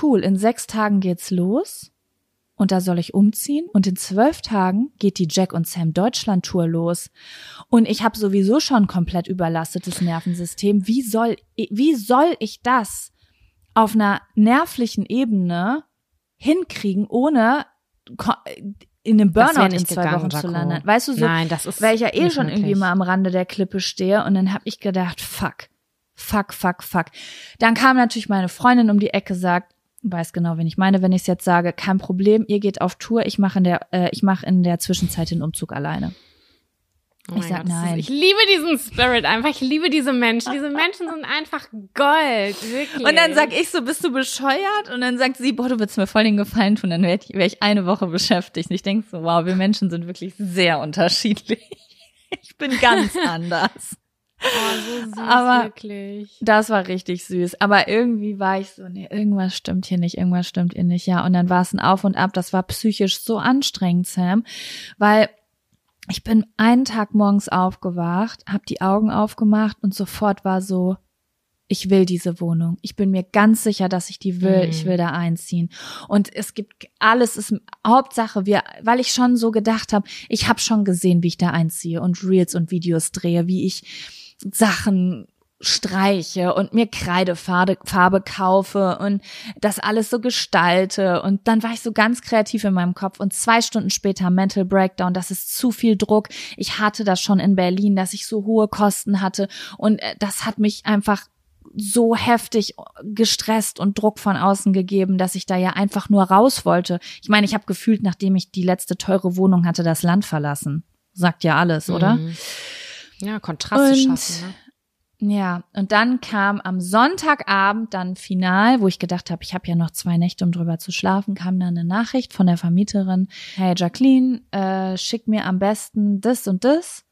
cool, in sechs Tagen geht's los. Und da soll ich umziehen. Und in zwölf Tagen geht die Jack und Sam Deutschland Tour los. Und ich habe sowieso schon komplett überlastetes Nervensystem. Wie soll, wie soll ich das auf einer nervlichen Ebene hinkriegen, ohne in einem Burnout in zwei gegangen, Wochen zu landen? Weißt du, so, Nein, das ist weil ich ja eh schon irgendwie möglich. mal am Rande der Klippe stehe und dann habe ich gedacht, fuck, fuck, fuck, fuck. Dann kam natürlich meine Freundin um die Ecke, sagt, weiß genau, wen ich meine, wenn ich es jetzt sage, kein Problem, ihr geht auf Tour, ich mache in der, äh, ich mache in der Zwischenzeit den Umzug alleine. Oh Ich sag Gott, nein. Ist, ich liebe diesen Spirit einfach. Ich liebe diese Menschen. Diese Menschen sind einfach Gold. Wirklich. Und dann sag ich so, bist du bescheuert? Und dann sagt sie, boah, du würdest mir voll den Gefallen tun, dann wäre ich, wär ich eine Woche beschäftigt. Und ich denk so, wow, wir Menschen sind wirklich sehr unterschiedlich. [laughs] Ich bin ganz [laughs] anders. Oh, so süß, Aber- wirklich. Das war richtig süß. Aber irgendwie war ich so, nee, irgendwas stimmt hier nicht, irgendwas stimmt hier nicht. Ja, und dann war es ein Auf und Ab. Das war psychisch so anstrengend, Sam, weil ich bin einen Tag morgens aufgewacht, hab die Augen aufgemacht und sofort war so, ich will diese Wohnung. Ich bin mir ganz sicher, dass ich die will. Mhm. Ich will da einziehen. Und es gibt alles ist Hauptsache, wir, weil ich schon so gedacht habe, ich habe schon gesehen, wie ich da einziehe und Reels und Videos drehe, wie ich Sachen streiche und mir Kreidefarbe Farbe kaufe und das alles so gestalte und dann war ich so ganz kreativ in meinem Kopf und zwei Stunden später Mental Breakdown, das ist zu viel Druck. Ich hatte das schon in Berlin, dass ich so hohe Kosten hatte und äh, das hat mich einfach so heftig gestresst und Druck von außen gegeben, dass ich da ja einfach nur raus wollte. Ich meine, ich habe gefühlt, nachdem ich die letzte teure Wohnung hatte, das Land verlassen. Sagt ja alles, oder? Mhm. Ja, Kontraste Und- schaffen. Ne? Ja, und dann kam am Sonntagabend dann final, wo ich gedacht habe, ich habe ja noch zwei Nächte, um drüber zu schlafen, kam dann eine Nachricht von der Vermieterin, hey Jacqueline, äh, schick mir am besten das und das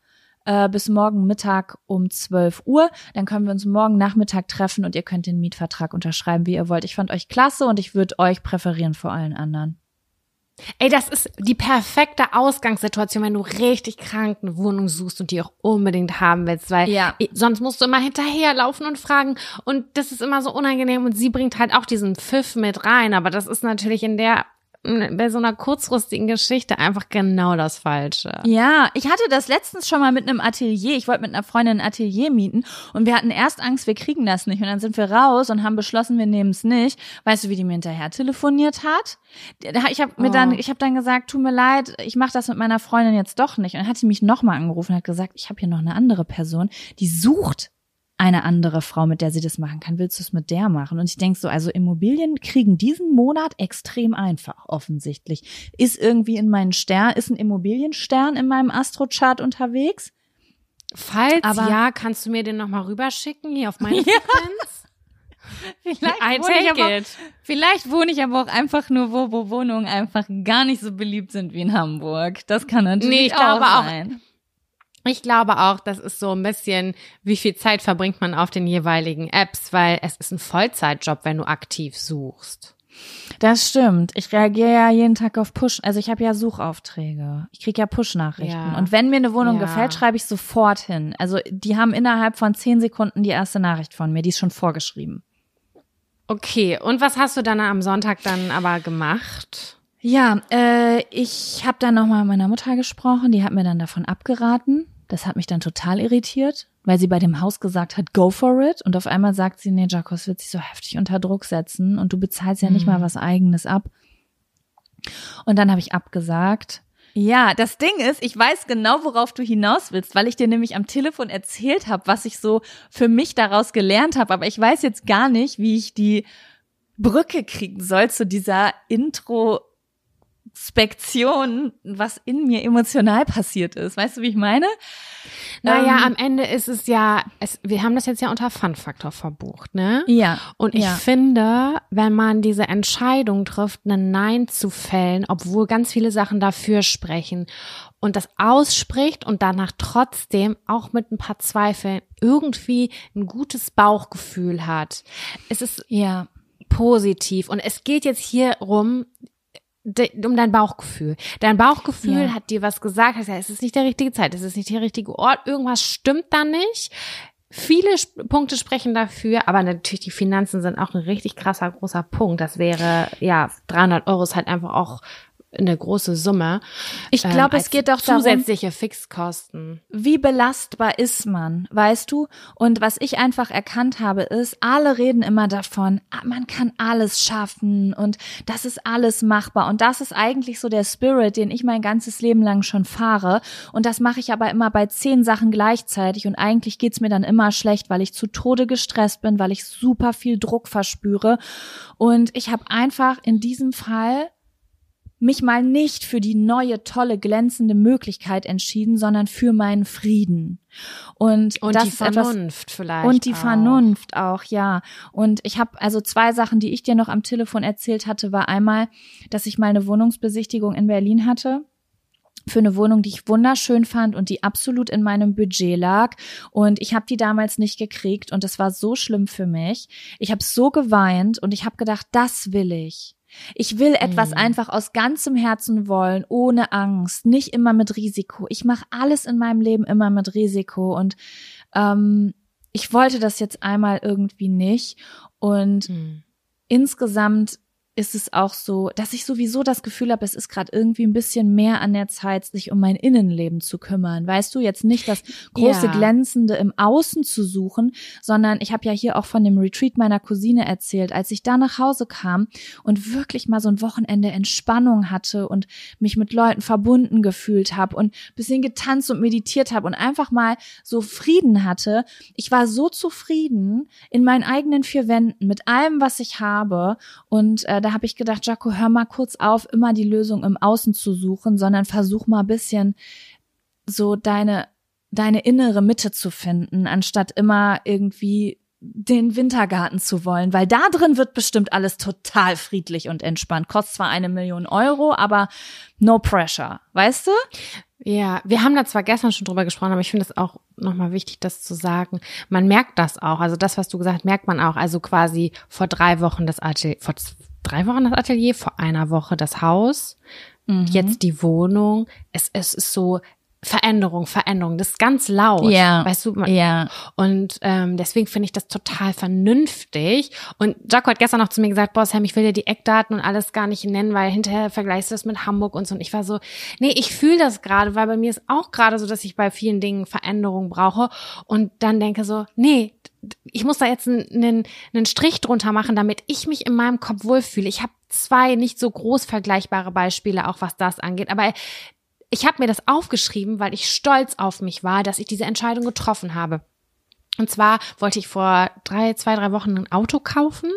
äh, bis morgen Mittag um 12 Uhr. Dann können wir uns morgen Nachmittag treffen und ihr könnt den Mietvertrag unterschreiben, wie ihr wollt. Ich fand euch klasse und ich würde euch präferieren vor allen anderen. Ey, das ist die perfekte Ausgangssituation, wenn du richtig krank eine Wohnung suchst und die auch unbedingt haben willst, weil Ja. sonst musst du immer hinterherlaufen und fragen und das ist immer so unangenehm und sie bringt halt auch diesen Pfiff mit rein, aber das ist natürlich in der bei so einer kurzfristigen Geschichte einfach genau das Falsche. Ja, ich hatte das letztens schon mal mit einem Atelier. Ich wollte mit einer Freundin ein Atelier mieten und wir hatten erst Angst, wir kriegen das nicht. Und dann sind wir raus und haben beschlossen, wir nehmen es nicht. Weißt du, wie die mir hinterher telefoniert hat? Ich habe mir Oh. dann, ich habe dann gesagt, tut mir leid, ich mache das mit meiner Freundin jetzt doch nicht. Und dann hat sie mich nochmal angerufen und hat gesagt, ich habe hier noch eine andere Person, die sucht eine andere Frau, mit der sie das machen kann. Willst du es mit der machen? Und ich denk so, also Immobilien kriegen diesen Monat extrem einfach, offensichtlich. Ist irgendwie in meinen Stern, ist ein Immobilienstern in meinem Astrochart unterwegs? Falls Aber- ja, kannst du mir den nochmal rüberschicken hier auf meine. [laughs] Frequenz? Vielleicht wohne, ich aber, it. vielleicht wohne ich aber auch einfach nur wo, wo Wohnungen einfach gar nicht so beliebt sind wie in Hamburg. Das kann natürlich Nee, ich glaube auch. Ich glaube auch, das ist so ein bisschen, wie viel Zeit verbringt man auf den jeweiligen Apps, weil es ist ein Vollzeitjob, wenn du aktiv suchst. Das stimmt. Ich reagiere ja jeden Tag auf Push. Also ich habe ja Suchaufträge. Ich kriege ja Push-Nachrichten. Ja. Und wenn mir eine Wohnung Ja. gefällt, schreibe ich sofort hin. Also die haben innerhalb von zehn Sekunden die erste Nachricht von mir. Die ist schon vorgeschrieben. Okay, und was hast du dann am Sonntag dann aber gemacht? Ja, äh, ich habe dann nochmal mit meiner Mutter gesprochen. Die hat mir dann davon abgeraten. Das hat mich dann total irritiert, weil sie bei dem Haus gesagt hat, go for it. Und auf einmal sagt sie, nee, Jacques wird sich so heftig unter Druck setzen und du bezahlst ja nicht mal was eigenes ab. Und dann habe ich abgesagt. Ja, das Ding ist, ich weiß genau, worauf du hinaus willst, weil ich dir nämlich am Telefon erzählt habe, was ich so für mich daraus gelernt habe. Aber ich weiß jetzt gar nicht, wie ich die Brücke kriegen soll zu dieser Introspektion, was in mir emotional passiert ist. Weißt du, wie ich meine? Naja, Ähm, am Ende ist es ja, es, wir haben das jetzt ja unter Fun-Faktor verbucht, ne? Ja. Und ich ja. finde, wenn man diese Entscheidung trifft, ein Nein zu fällen, obwohl ganz viele Sachen dafür sprechen und das ausspricht und danach trotzdem auch mit ein paar Zweifeln irgendwie ein gutes Bauchgefühl hat. Es ist Ja. positiv und es geht jetzt hier rum, um dein Bauchgefühl. Dein Bauchgefühl Ja. hat dir was gesagt, hat gesagt, es ist nicht der richtige Zeit, es ist nicht der richtige Ort, irgendwas stimmt da nicht. Viele Punkte sprechen dafür, aber natürlich die Finanzen sind auch ein richtig krasser großer Punkt. Das wäre, ja, 300 Euro ist halt einfach auch eine große Summe. Ich ähm, glaube, es als geht doch darum, zusätzliche Fixkosten. wie belastbar ist man, weißt du? Und was ich einfach erkannt habe, ist, alle reden immer davon, ah, man kann alles schaffen und das ist alles machbar. Und das ist eigentlich so der Spirit, den ich mein ganzes Leben lang schon fahre. Und das mache ich aber immer bei zehn Sachen gleichzeitig. Und eigentlich geht's mir dann immer schlecht, weil ich zu Tode gestresst bin, weil ich super viel Druck verspüre. Und ich habe einfach in diesem Fall mich mal nicht für die neue, tolle, glänzende Möglichkeit entschieden, sondern für meinen Frieden. Und, Und das die ist etwas, Vernunft vielleicht. und die auch. Vernunft auch, ja. Und ich habe also zwei Sachen, die ich dir noch am Telefon erzählt hatte, war einmal, dass ich mal eine Wohnungsbesichtigung in Berlin hatte für eine Wohnung, die ich wunderschön fand und die absolut in meinem Budget lag. Und ich habe die damals nicht gekriegt und es war so schlimm für mich. Ich habe so geweint und ich habe gedacht, das will ich. Ich will etwas Mhm. einfach aus ganzem Herzen wollen, ohne Angst, nicht immer mit Risiko. Ich mache alles in meinem Leben immer mit Risiko und ähm, ich wollte das jetzt einmal irgendwie nicht. Und Hm. insgesamt ist es auch so, dass ich sowieso das Gefühl habe, es ist gerade irgendwie ein bisschen mehr an der Zeit, sich um mein Innenleben zu kümmern. Weißt du, jetzt nicht das große Ja. Glänzende im Außen zu suchen, sondern ich habe ja hier auch von dem Retreat meiner Cousine erzählt, als ich da nach Hause kam und wirklich mal so ein Wochenende Entspannung hatte und mich mit Leuten verbunden gefühlt habe und bisschen getanzt und meditiert habe und einfach mal so Frieden hatte. Ich war so zufrieden in meinen eigenen vier Wänden mit allem, was ich habe und äh, da habe ich gedacht, Jaco, hör mal kurz auf, immer die Lösung im Außen zu suchen, sondern versuch mal ein bisschen so deine, deine innere Mitte zu finden, anstatt immer irgendwie den Wintergarten zu wollen, weil da drin wird bestimmt alles total friedlich und entspannt. Kostet zwar eine Million Euro, aber no pressure, weißt du? Ja, wir haben da zwar gestern schon drüber gesprochen, aber ich finde es auch nochmal wichtig, das zu sagen. Man merkt das auch. Also das, was du gesagt hast, merkt man auch. Also quasi vor drei Wochen das Atelier, vor drei Wochen das Atelier, vor einer Woche das Haus, jetzt die Wohnung. Es, es ist so Veränderung, Veränderung. Das ist ganz laut. Ja. Weißt du, man, Ja. und ähm, deswegen finde ich das total vernünftig. Und Jaco hat gestern noch zu mir gesagt, boah, Sam, ich will dir die Eckdaten und alles gar nicht nennen, weil hinterher vergleichst du das mit Hamburg und so. Und ich war so, nee, ich fühle das gerade, weil bei mir ist auch gerade so, dass ich bei vielen Dingen Veränderung brauche. Und dann denke so, nee, ich muss da jetzt einen, einen, einen Strich drunter machen, damit ich mich in meinem Kopf wohlfühle. Ich habe zwei nicht so groß vergleichbare Beispiele, auch was das angeht. Aber ich habe mir das aufgeschrieben, weil ich stolz auf mich war, dass ich diese Entscheidung getroffen habe. Und zwar wollte ich vor drei, zwei, drei Wochen ein Auto kaufen.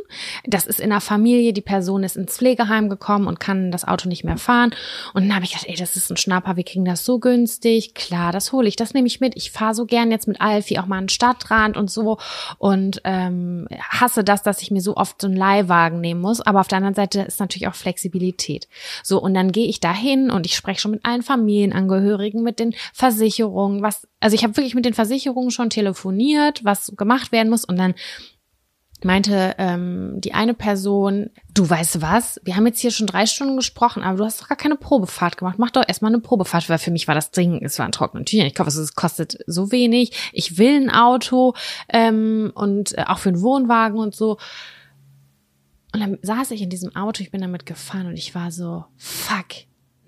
Das ist in der Familie. Die Person ist ins Pflegeheim gekommen und kann das Auto nicht mehr fahren. Und dann habe ich gedacht, ey, das ist ein Schnapper. Wir kriegen das so günstig. Klar, das hole ich. Das nehme ich mit. Ich fahre so gern jetzt mit Alfie auch mal an den Stadtrand und so. Und ähm, hasse das, dass ich mir so oft so einen Leihwagen nehmen muss. Aber auf der anderen Seite ist natürlich auch Flexibilität. So, und dann gehe ich da hin und ich spreche schon mit allen Familienangehörigen, mit den Versicherungen, was, also ich habe wirklich mit den Versicherungen schon telefoniert, was gemacht werden muss. Und dann meinte ähm, die eine Person, du weißt was, wir haben jetzt hier schon drei Stunden gesprochen, aber du hast doch gar keine Probefahrt gemacht. Mach doch erstmal eine Probefahrt, weil für mich war das Ding, es war ein trockenen Tüchern. Ich glaube, es kostet so wenig. Ich will ein Auto ähm, und äh, auch für einen Wohnwagen und so. Und dann saß ich in diesem Auto, ich bin damit gefahren und ich war so, fuck,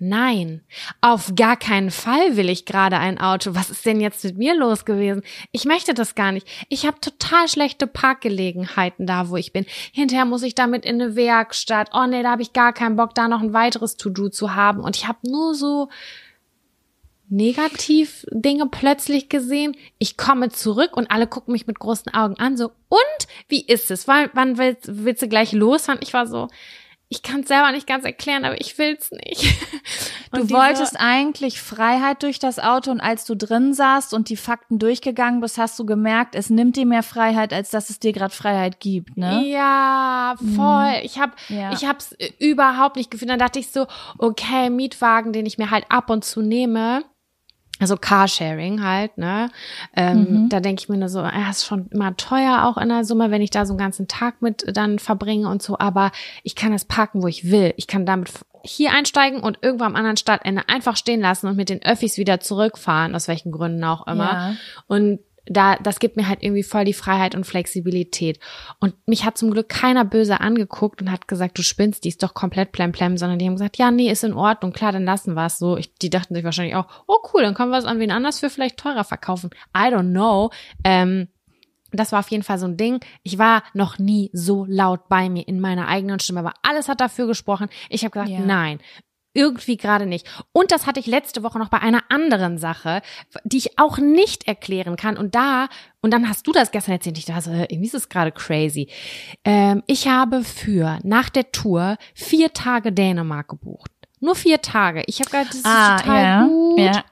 nein, auf gar keinen Fall will ich gerade ein Auto. Was ist denn jetzt mit mir los gewesen? Ich möchte das gar nicht. Ich habe total schlechte Parkgelegenheiten da, wo ich bin. Hinterher muss ich damit in eine Werkstatt. Oh nee, da habe ich gar keinen Bock, da noch ein weiteres To-Do zu haben. Und ich habe nur so negativ Dinge plötzlich gesehen. Ich komme zurück und alle gucken mich mit großen Augen an, so, und wie ist es? Wann, willst, willst du gleich losfahren? Ich war so, ich kann es selber nicht ganz erklären, aber ich will's nicht. Du wolltest eigentlich Freiheit durch das Auto und als du drin saßt und die Fakten durchgegangen bist, hast du gemerkt, es nimmt dir mehr Freiheit, als dass es dir gerade Freiheit gibt, ne? Ja, voll. Ich habe Ja. ich hab's überhaupt nicht gefühlt. Dann dachte ich so, okay, Mietwagen, den ich mir halt ab und zu nehme. Also Carsharing halt, ne? Ähm, Da denke ich mir nur so, ja, ist schon immer teuer auch in der Summe, wenn ich da so einen ganzen Tag mit dann verbringe und so. Aber ich kann das parken, wo ich will. Ich kann damit hier einsteigen und irgendwo am anderen Stadtende einfach stehen lassen und mit den Öffis wieder zurückfahren, aus welchen Gründen auch immer. Ja. Und da, das gibt mir halt irgendwie voll die Freiheit und Flexibilität. Und mich hat zum Glück keiner böse angeguckt und hat gesagt, du spinnst, die ist doch komplett plemplem, sondern die haben gesagt, ja, nee, ist in Ordnung, klar, dann lassen wir es so. Ich, die dachten sich wahrscheinlich auch, oh cool, dann können wir es an wen anders für vielleicht teurer verkaufen. I don't know. Ähm, das war auf jeden Fall so ein Ding. Ich war noch nie so laut bei mir in meiner eigenen Stimme, aber alles hat dafür gesprochen. Ich habe gesagt, Ja. nein, irgendwie gerade nicht. Und das hatte ich letzte Woche noch bei einer anderen Sache, die ich auch nicht erklären kann. Und da, und dann hast du das gestern erzählt, ich dachte, irgendwie ist es gerade crazy. Ähm, ich habe für nach der Tour vier Tage Dänemark gebucht. Nur vier Tage. Ich habe gedacht, das ist total ja. gut. ja.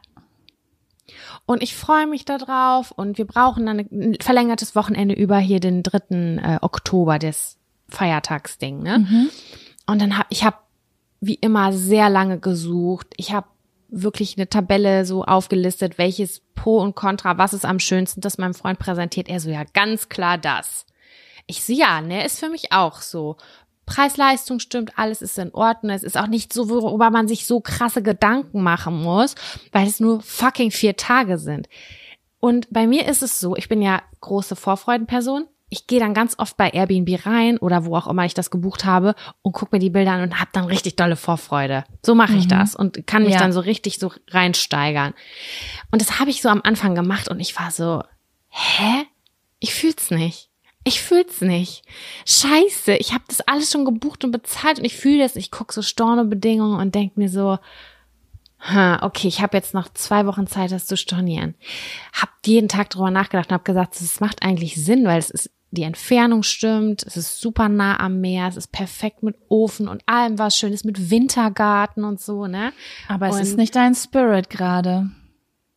Und ich freue mich darauf. Und wir brauchen dann ein verlängertes Wochenende über hier den 3. Äh, Oktober, das Feiertagsding. Ne? Mhm. Und dann habe ich habe wie immer sehr lange gesucht. Ich habe wirklich eine Tabelle so aufgelistet, welches Pro und Contra, was ist am schönsten, das meinem Freund präsentiert. Er so, ja, ganz klar das. Ich so, ja, ne, ist für mich auch so. Preis-Leistung stimmt, alles ist in Ordnung. Es ist auch nicht so, worüber man sich so krasse Gedanken machen muss, weil es nur fucking vier Tage sind. Und bei mir ist es so, ich bin ja große Vorfreudenperson. Ich gehe dann ganz oft bei Airbnb rein oder wo auch immer ich das gebucht habe und gucke mir die Bilder an und habe dann richtig dolle Vorfreude. So mache ich das und kann mich Ja. dann so richtig so reinsteigern. Und das habe ich so am Anfang gemacht und ich war so, hä? Ich fühl's nicht. Ich fühl's nicht. Scheiße, ich habe das alles schon gebucht und bezahlt und ich fühle das. Ich gucke so Stornobedingungen und denk mir so, ha, okay, ich habe jetzt noch zwei Wochen Zeit, das zu stornieren. Hab jeden Tag drüber nachgedacht und habe gesagt, es macht eigentlich Sinn, weil es ist die Entfernung stimmt, es ist super nah am Meer, es ist perfekt mit Ofen und allem was Schönes mit Wintergarten und so, ne? Aber es Und- ist nicht dein Spirit gerade.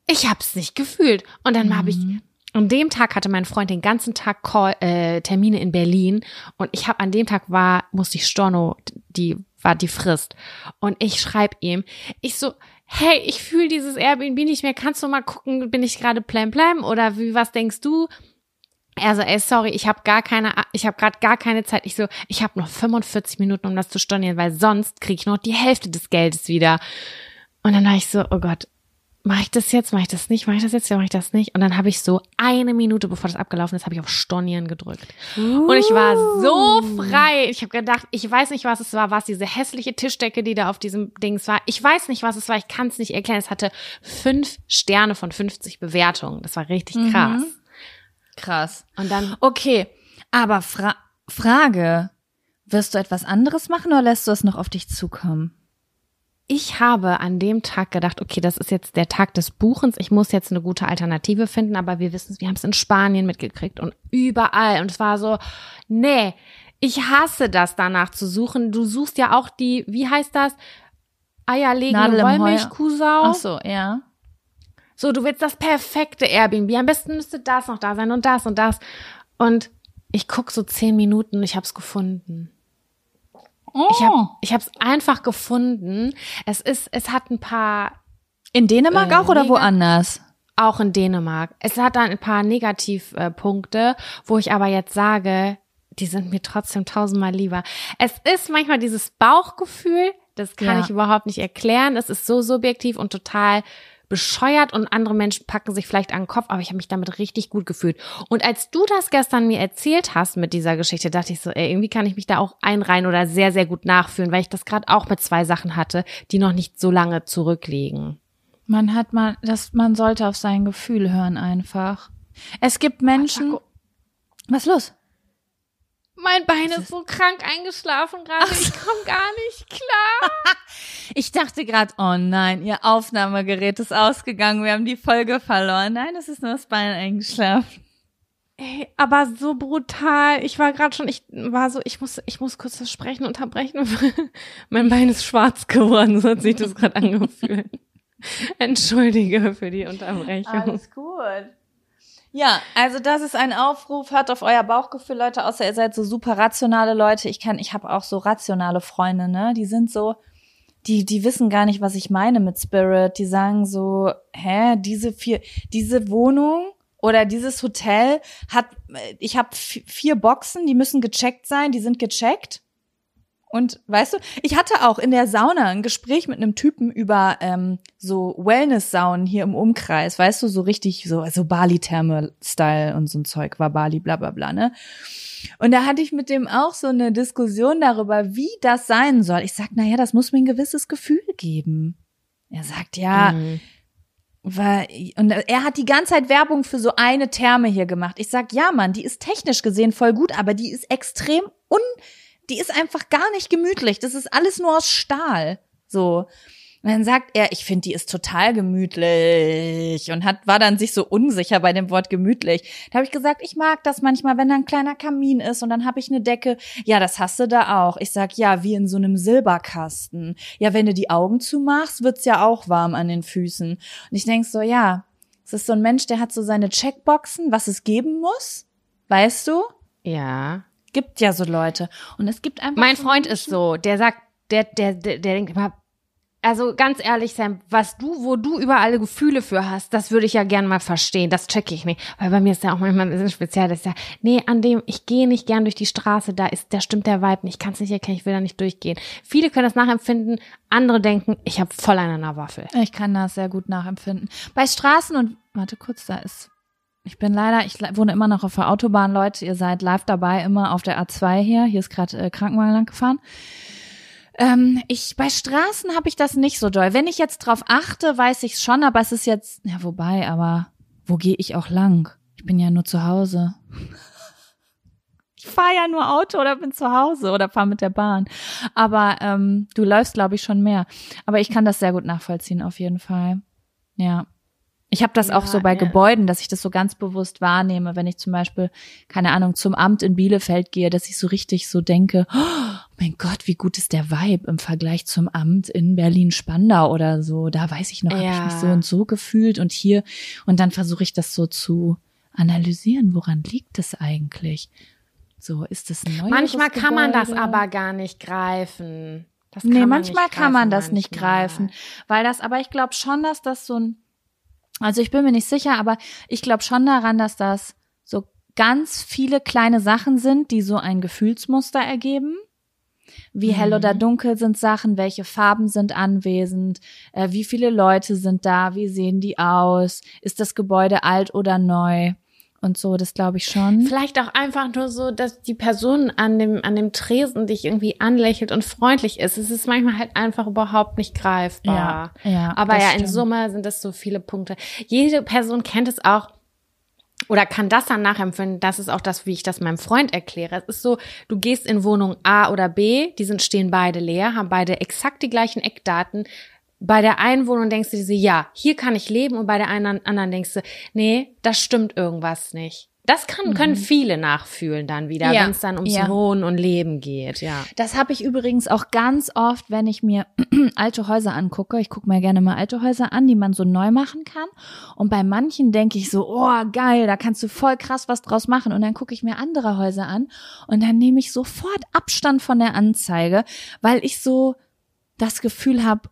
ich hab's nicht gefühlt. Und dann habe ich, an dem Tag hatte mein Freund den ganzen Tag Call, äh, Termine in Berlin und ich habe an dem Tag war, musste ich Storno, die war die Frist. Und ich schreib ihm, ich so, hey, ich fühle dieses Airbnb nicht mehr, kannst du mal gucken, bin ich gerade plan plan oder wie, was denkst du? Er so, ey, sorry, ich habe gar keine, ich habe gerade gar keine Zeit. Ich so, ich habe noch 45 Minuten, um das zu stornieren, weil sonst krieg ich noch die Hälfte des Geldes wieder. Und dann war ich so, oh Gott, mache ich das jetzt, mache ich das nicht, mache ich das jetzt, mache ich das nicht. Und dann habe ich so eine Minute, bevor das abgelaufen ist, habe ich auf Stornieren gedrückt. Und ich war so frei. Ich habe gedacht, ich weiß nicht, was es war. War es diese hässliche Tischdecke, die da auf diesem Dings war? Ich weiß nicht, was es war. Ich kann es nicht erklären. Es hatte fünf Sterne von 50 Bewertungen. Das war richtig krass. Krass. Und dann Okay, aber Fra Frage, wirst du etwas anderes machen oder lässt du es noch auf dich zukommen? ich habe an dem Tag gedacht, okay, das ist jetzt der Tag des Buchens. Ich muss jetzt eine gute Alternative finden, aber wir wissen es, wir haben es in Spanien mitgekriegt und überall. Und es war so, nee, ich hasse das danach zu suchen. Du suchst ja auch die, wie heißt das? Eierlegende Heuer. Wollmilchkuhsau. Ach so, ja. So, du willst das perfekte Airbnb. Am besten müsste das noch da sein und das und das. Und ich guck so zehn Minuten und ich hab's gefunden. Ich Oh. hab, ich hab's einfach gefunden. Es ist, es hat ein paar In Dänemark Äh, auch oder woanders? auch in Dänemark. Es hat dann ein paar Negativpunkte, wo ich aber jetzt sage, die sind mir trotzdem tausendmal lieber. Es ist manchmal dieses Bauchgefühl, das kann Ja. ich überhaupt nicht erklären. Es ist so subjektiv und total bescheuert und andere Menschen packen sich vielleicht an den Kopf, aber ich habe mich damit richtig gut gefühlt. Und als du das gestern mir erzählt hast mit dieser Geschichte, dachte ich so, ey, irgendwie kann ich mich da auch einreihen oder sehr, sehr gut nachfühlen, weil ich das gerade auch mit zwei Sachen hatte, die noch nicht so lange zurückliegen. Man hat mal, das, man sollte auf sein Gefühl hören einfach. Es gibt Menschen. Was ist los? Mein Bein ist so krank eingeschlafen gerade. Ich komme gar nicht klar. [laughs] Ich dachte gerade, oh nein, ihr Aufnahmegerät ist ausgegangen, wir haben die Folge verloren. Nein, es ist nur das Bein eingeschlafen. Ey, aber so brutal. Ich war gerade schon, ich war so, ich muss, ich muss kurz das Sprechen unterbrechen. [laughs] mein Bein ist schwarz geworden, so hat sich das gerade angefühlt. [laughs] Entschuldige für die Unterbrechung. gut. Ja, also das ist ein Aufruf, hört auf euer Bauchgefühl, Leute, außer ihr seid so super rationale Leute. Ich kann, ich habe auch so rationale Freunde, ne? Die sind so, die, die wissen gar nicht, was ich meine mit Spirit. Die sagen so, hä, diese vier, diese Wohnung oder dieses Hotel hat, ich habe vier Boxen, die müssen gecheckt sein, die sind gecheckt. Und weißt du, ich hatte auch in der Sauna ein Gespräch mit einem Typen über ähm, so Wellness-Saunen hier im Umkreis, weißt du, so richtig so, so Bali-Thermal-Style und so ein Zeug war Bali, bla bla bla, ne? Und da hatte ich mit dem auch so eine Diskussion darüber, wie das sein soll. Ich sag, na ja, das muss mir ein gewisses Gefühl geben. Er sagt, ja, Mhm. weil, und er hat die ganze Zeit Werbung für so eine Therme hier gemacht. Ich sag, ja, Mann, die ist technisch gesehen voll gut, aber die ist extrem un, die ist einfach gar nicht gemütlich. Das ist alles nur aus Stahl. So. Und dann sagt er, ich finde, die ist total gemütlich und hat war dann sich so unsicher bei dem Wort gemütlich. Da habe ich gesagt, ich mag das manchmal, wenn da ein kleiner Kamin ist und dann habe ich eine Decke. Ja, das hast du da auch. Ich sag, ja, wie in so einem Silberkasten. Ja, wenn du die Augen zumachst, wird's ja auch warm an den Füßen. Und ich denk so, ja, es ist so ein Mensch, der hat so seine Checkboxen, was es geben muss. Weißt du? Ja. Gibt ja so Leute. Und es gibt einfach. Mein so Freund Menschen- ist so, der sagt, der, der, der, der denkt immer, also ganz ehrlich, Sam, was du, wo du über alle Gefühle für hast, das würde ich ja gern mal verstehen. Das checke ich nicht. Weil bei mir ist ja auch manchmal ein bisschen speziell, dass ich sage, nee, an dem, ich gehe nicht gern durch die Straße, da ist, da stimmt der Vibe nicht, ich kann es nicht erkennen, ich will da nicht durchgehen. Viele können das nachempfinden, andere denken, ich habe voll einen an der Waffel. Ich kann das sehr gut nachempfinden. Bei Straßen und warte kurz, da ist Ich bin leider, ich wohne immer noch auf der Autobahn, Leute. Ihr seid live dabei, immer auf der A2 hier. Hier ist gerade äh, Krankenwagen lang gefahren. Ähm, ich bei Straßen habe ich das nicht so doll. Wenn ich jetzt drauf achte, weiß ich schon, aber es ist jetzt, ja wobei, aber wo gehe ich auch lang? Ich bin ja nur zu Hause. Ich fahre ja nur Auto oder bin zu Hause oder fahre mit der Bahn. Aber ähm, du läufst, glaube ich, schon mehr. Aber ich kann das sehr gut nachvollziehen, auf jeden Fall. Ja. Ich habe das Ja, auch so bei ja. Gebäuden, dass ich das so ganz bewusst wahrnehme, wenn ich zum Beispiel, keine Ahnung, zum Amt in Bielefeld gehe, dass ich so richtig so denke, oh mein Gott, wie gut ist der Vibe im Vergleich zum Amt in Berlin-Spandau oder so. Da weiß ich noch, habe ich Ja. mich so und so gefühlt und hier. Und dann versuche ich das so zu analysieren, woran liegt es eigentlich? So, ist es ein neues Manchmal kann man das Gebäude? aber gar nicht greifen. Das Nee, man manchmal nicht kann man das nicht manchmal. greifen, weil das, aber ich glaube schon, dass das so ein, also ich bin mir nicht sicher, aber ich glaube schon daran, dass das so ganz viele kleine Sachen sind, die so ein Gefühlsmuster ergeben. Wie hell Mhm. oder dunkel sind Sachen, welche Farben sind anwesend, äh, wie viele Leute sind da, wie sehen die aus, ist das Gebäude alt oder neu und so, das glaube ich schon. Vielleicht auch einfach nur so, dass die Person an dem, an dem Tresen dich irgendwie anlächelt und freundlich ist. Es ist manchmal halt einfach überhaupt nicht greifbar. Ja, ja, Aber ja, in stimmt. Summe sind das so viele Punkte. Jede Person kennt es auch oder kann das dann nachempfinden. Das ist auch das, wie ich das meinem Freund erkläre. Es ist so, du gehst in Wohnung A oder B, die sind, stehen beide leer, haben beide exakt die gleichen Eckdaten. Bei der einen Wohnung denkst du dir so, ja, hier kann ich leben und bei der anderen, anderen denkst du, nee, das stimmt irgendwas nicht. Das kann, können viele nachfühlen dann wieder, Mhm. Ja, wenn es dann ums ja. Wohnen und Leben geht, ja. Das habe ich übrigens auch ganz oft, wenn ich mir [clears throat] alte Häuser angucke. Ich gucke mir gerne mal alte Häuser an, die man so neu machen kann. Und bei manchen denke ich so, oh geil, da kannst du voll krass was draus machen. Und dann gucke ich mir andere Häuser an und dann nehme ich sofort Abstand von der Anzeige, weil ich so das Gefühl habe,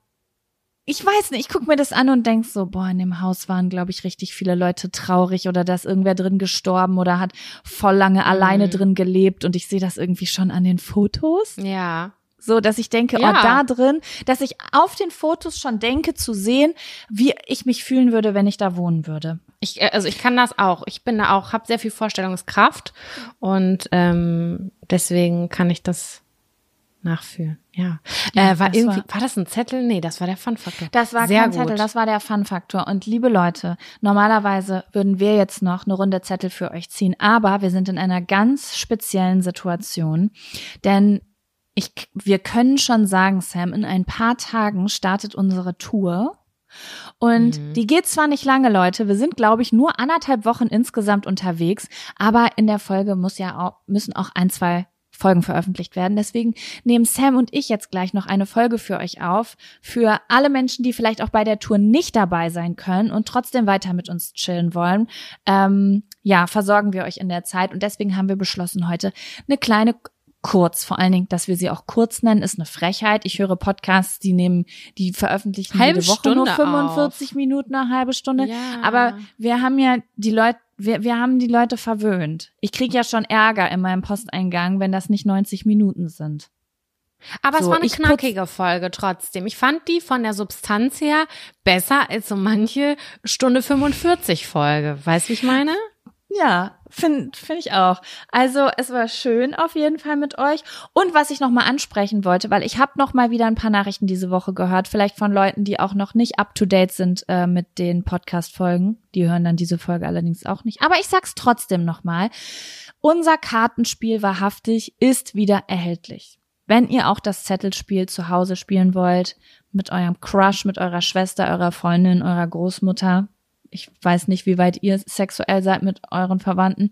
ich weiß nicht, ich gucke mir das an und denk so, boah, in dem Haus waren, glaube ich, richtig viele Leute traurig oder da ist irgendwer drin gestorben oder hat voll lange alleine drin gelebt und ich sehe das irgendwie schon an den Fotos. Ja. So, dass ich denke, Ja. oh, da drin, dass ich auf den Fotos schon denke zu sehen, wie ich mich fühlen würde, wenn ich da wohnen würde. Ich, äh, also ich kann das auch. Ich bin da auch, habe sehr viel Vorstellungskraft und ähm, deswegen kann ich das nachfühlen. Ja. Ja, äh, war das irgendwie, war- war, das ein Zettel? Nee, das war der Fun-Faktor. Das war sehr kein gut. Zettel, das war der Fun-Faktor. Und liebe Leute, normalerweise würden wir jetzt noch eine Runde Zettel für euch ziehen, aber wir sind in einer ganz speziellen Situation, denn ich, wir können schon sagen, Sam, in ein paar Tagen startet unsere Tour. Und Mhm. die geht zwar nicht lange, Leute. Wir sind, glaube ich, nur anderthalb Wochen insgesamt unterwegs, aber in der Folge muss ja auch, müssen auch ein, zwei Folgen veröffentlicht werden. Deswegen nehmen Sam und ich jetzt gleich noch eine Folge für euch auf. Für alle Menschen, die vielleicht auch bei der Tour nicht dabei sein können und trotzdem weiter mit uns chillen wollen. Ähm, ja, versorgen wir euch in der Zeit. Und deswegen haben wir beschlossen, heute eine kleine kurz, vor allen Dingen, dass wir sie auch kurz nennen, ist eine Frechheit. Ich höre Podcasts, die nehmen, die veröffentlichen Halbe jede Woche nur Stunde 45 Minuten, eine halbe Stunde. Ja. Aber wir haben ja die Leute, wir, wir haben die Leute verwöhnt. Ich krieg ja schon Ärger in meinem Posteingang, wenn das nicht 90 Minuten sind. Aber es So, war eine knackige Folge trotzdem. Ich fand die von der Substanz her besser als so manche Stunde 45 Folge. Weißt du, wie ich meine? Ja, finde find ich auch. Also es war schön auf jeden Fall mit euch. Und was ich noch mal ansprechen wollte, weil ich habe noch mal wieder ein paar Nachrichten diese Woche gehört, vielleicht von Leuten, die auch noch nicht up to date sind äh, mit den Podcast-Folgen. Die hören dann diese Folge allerdings auch nicht. Aber ich sag's trotzdem noch mal: Unser Kartenspiel wahrhaftig ist wieder erhältlich. Wenn ihr auch das Zettelspiel zu Hause spielen wollt, mit eurem Crush, mit eurer Schwester, eurer Freundin, eurer Großmutter, ich weiß nicht, wie weit ihr sexuell seid mit euren Verwandten.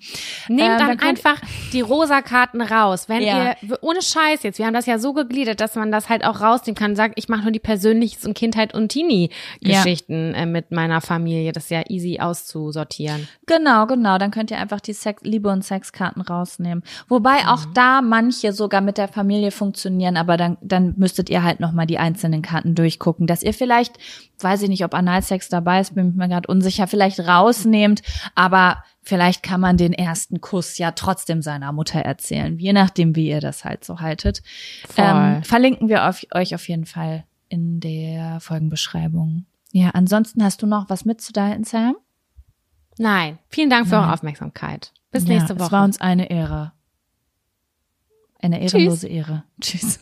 Nehmt Ähm, dann, dann einfach die rosa Karten raus. Wenn Ja. ihr, ohne Scheiß jetzt, wir haben das ja so gegliedert, dass man das halt auch rausnehmen kann, sagt, ich mache nur die Persönliches- und Kindheit- und Teenie-Geschichten äh, mit meiner Familie. Das ist ja easy auszusortieren. Genau, genau. Dann könnt ihr einfach die Sex Liebe- und Sexkarten rausnehmen. Wobei auch da manche sogar mit der Familie funktionieren, aber dann, dann müsstet ihr halt nochmal die einzelnen Karten durchgucken, dass ihr vielleicht, weiß ich nicht, ob Analsex dabei ist, bin ich mir gerade unsicher, vielleicht rausnehmt, aber vielleicht kann man den ersten Kuss ja trotzdem seiner Mutter erzählen, je nachdem, wie ihr das halt so haltet. Ähm, verlinken wir auf, euch auf jeden Fall in der Folgenbeschreibung. Ja, ansonsten hast du noch was mitzuteilen, Sam? Nein. Vielen Dank für Nein. eure Aufmerksamkeit. Bis ja, nächste Es Woche. war uns eine Ehre. Eine ehrenlose Ehre. Tschüss.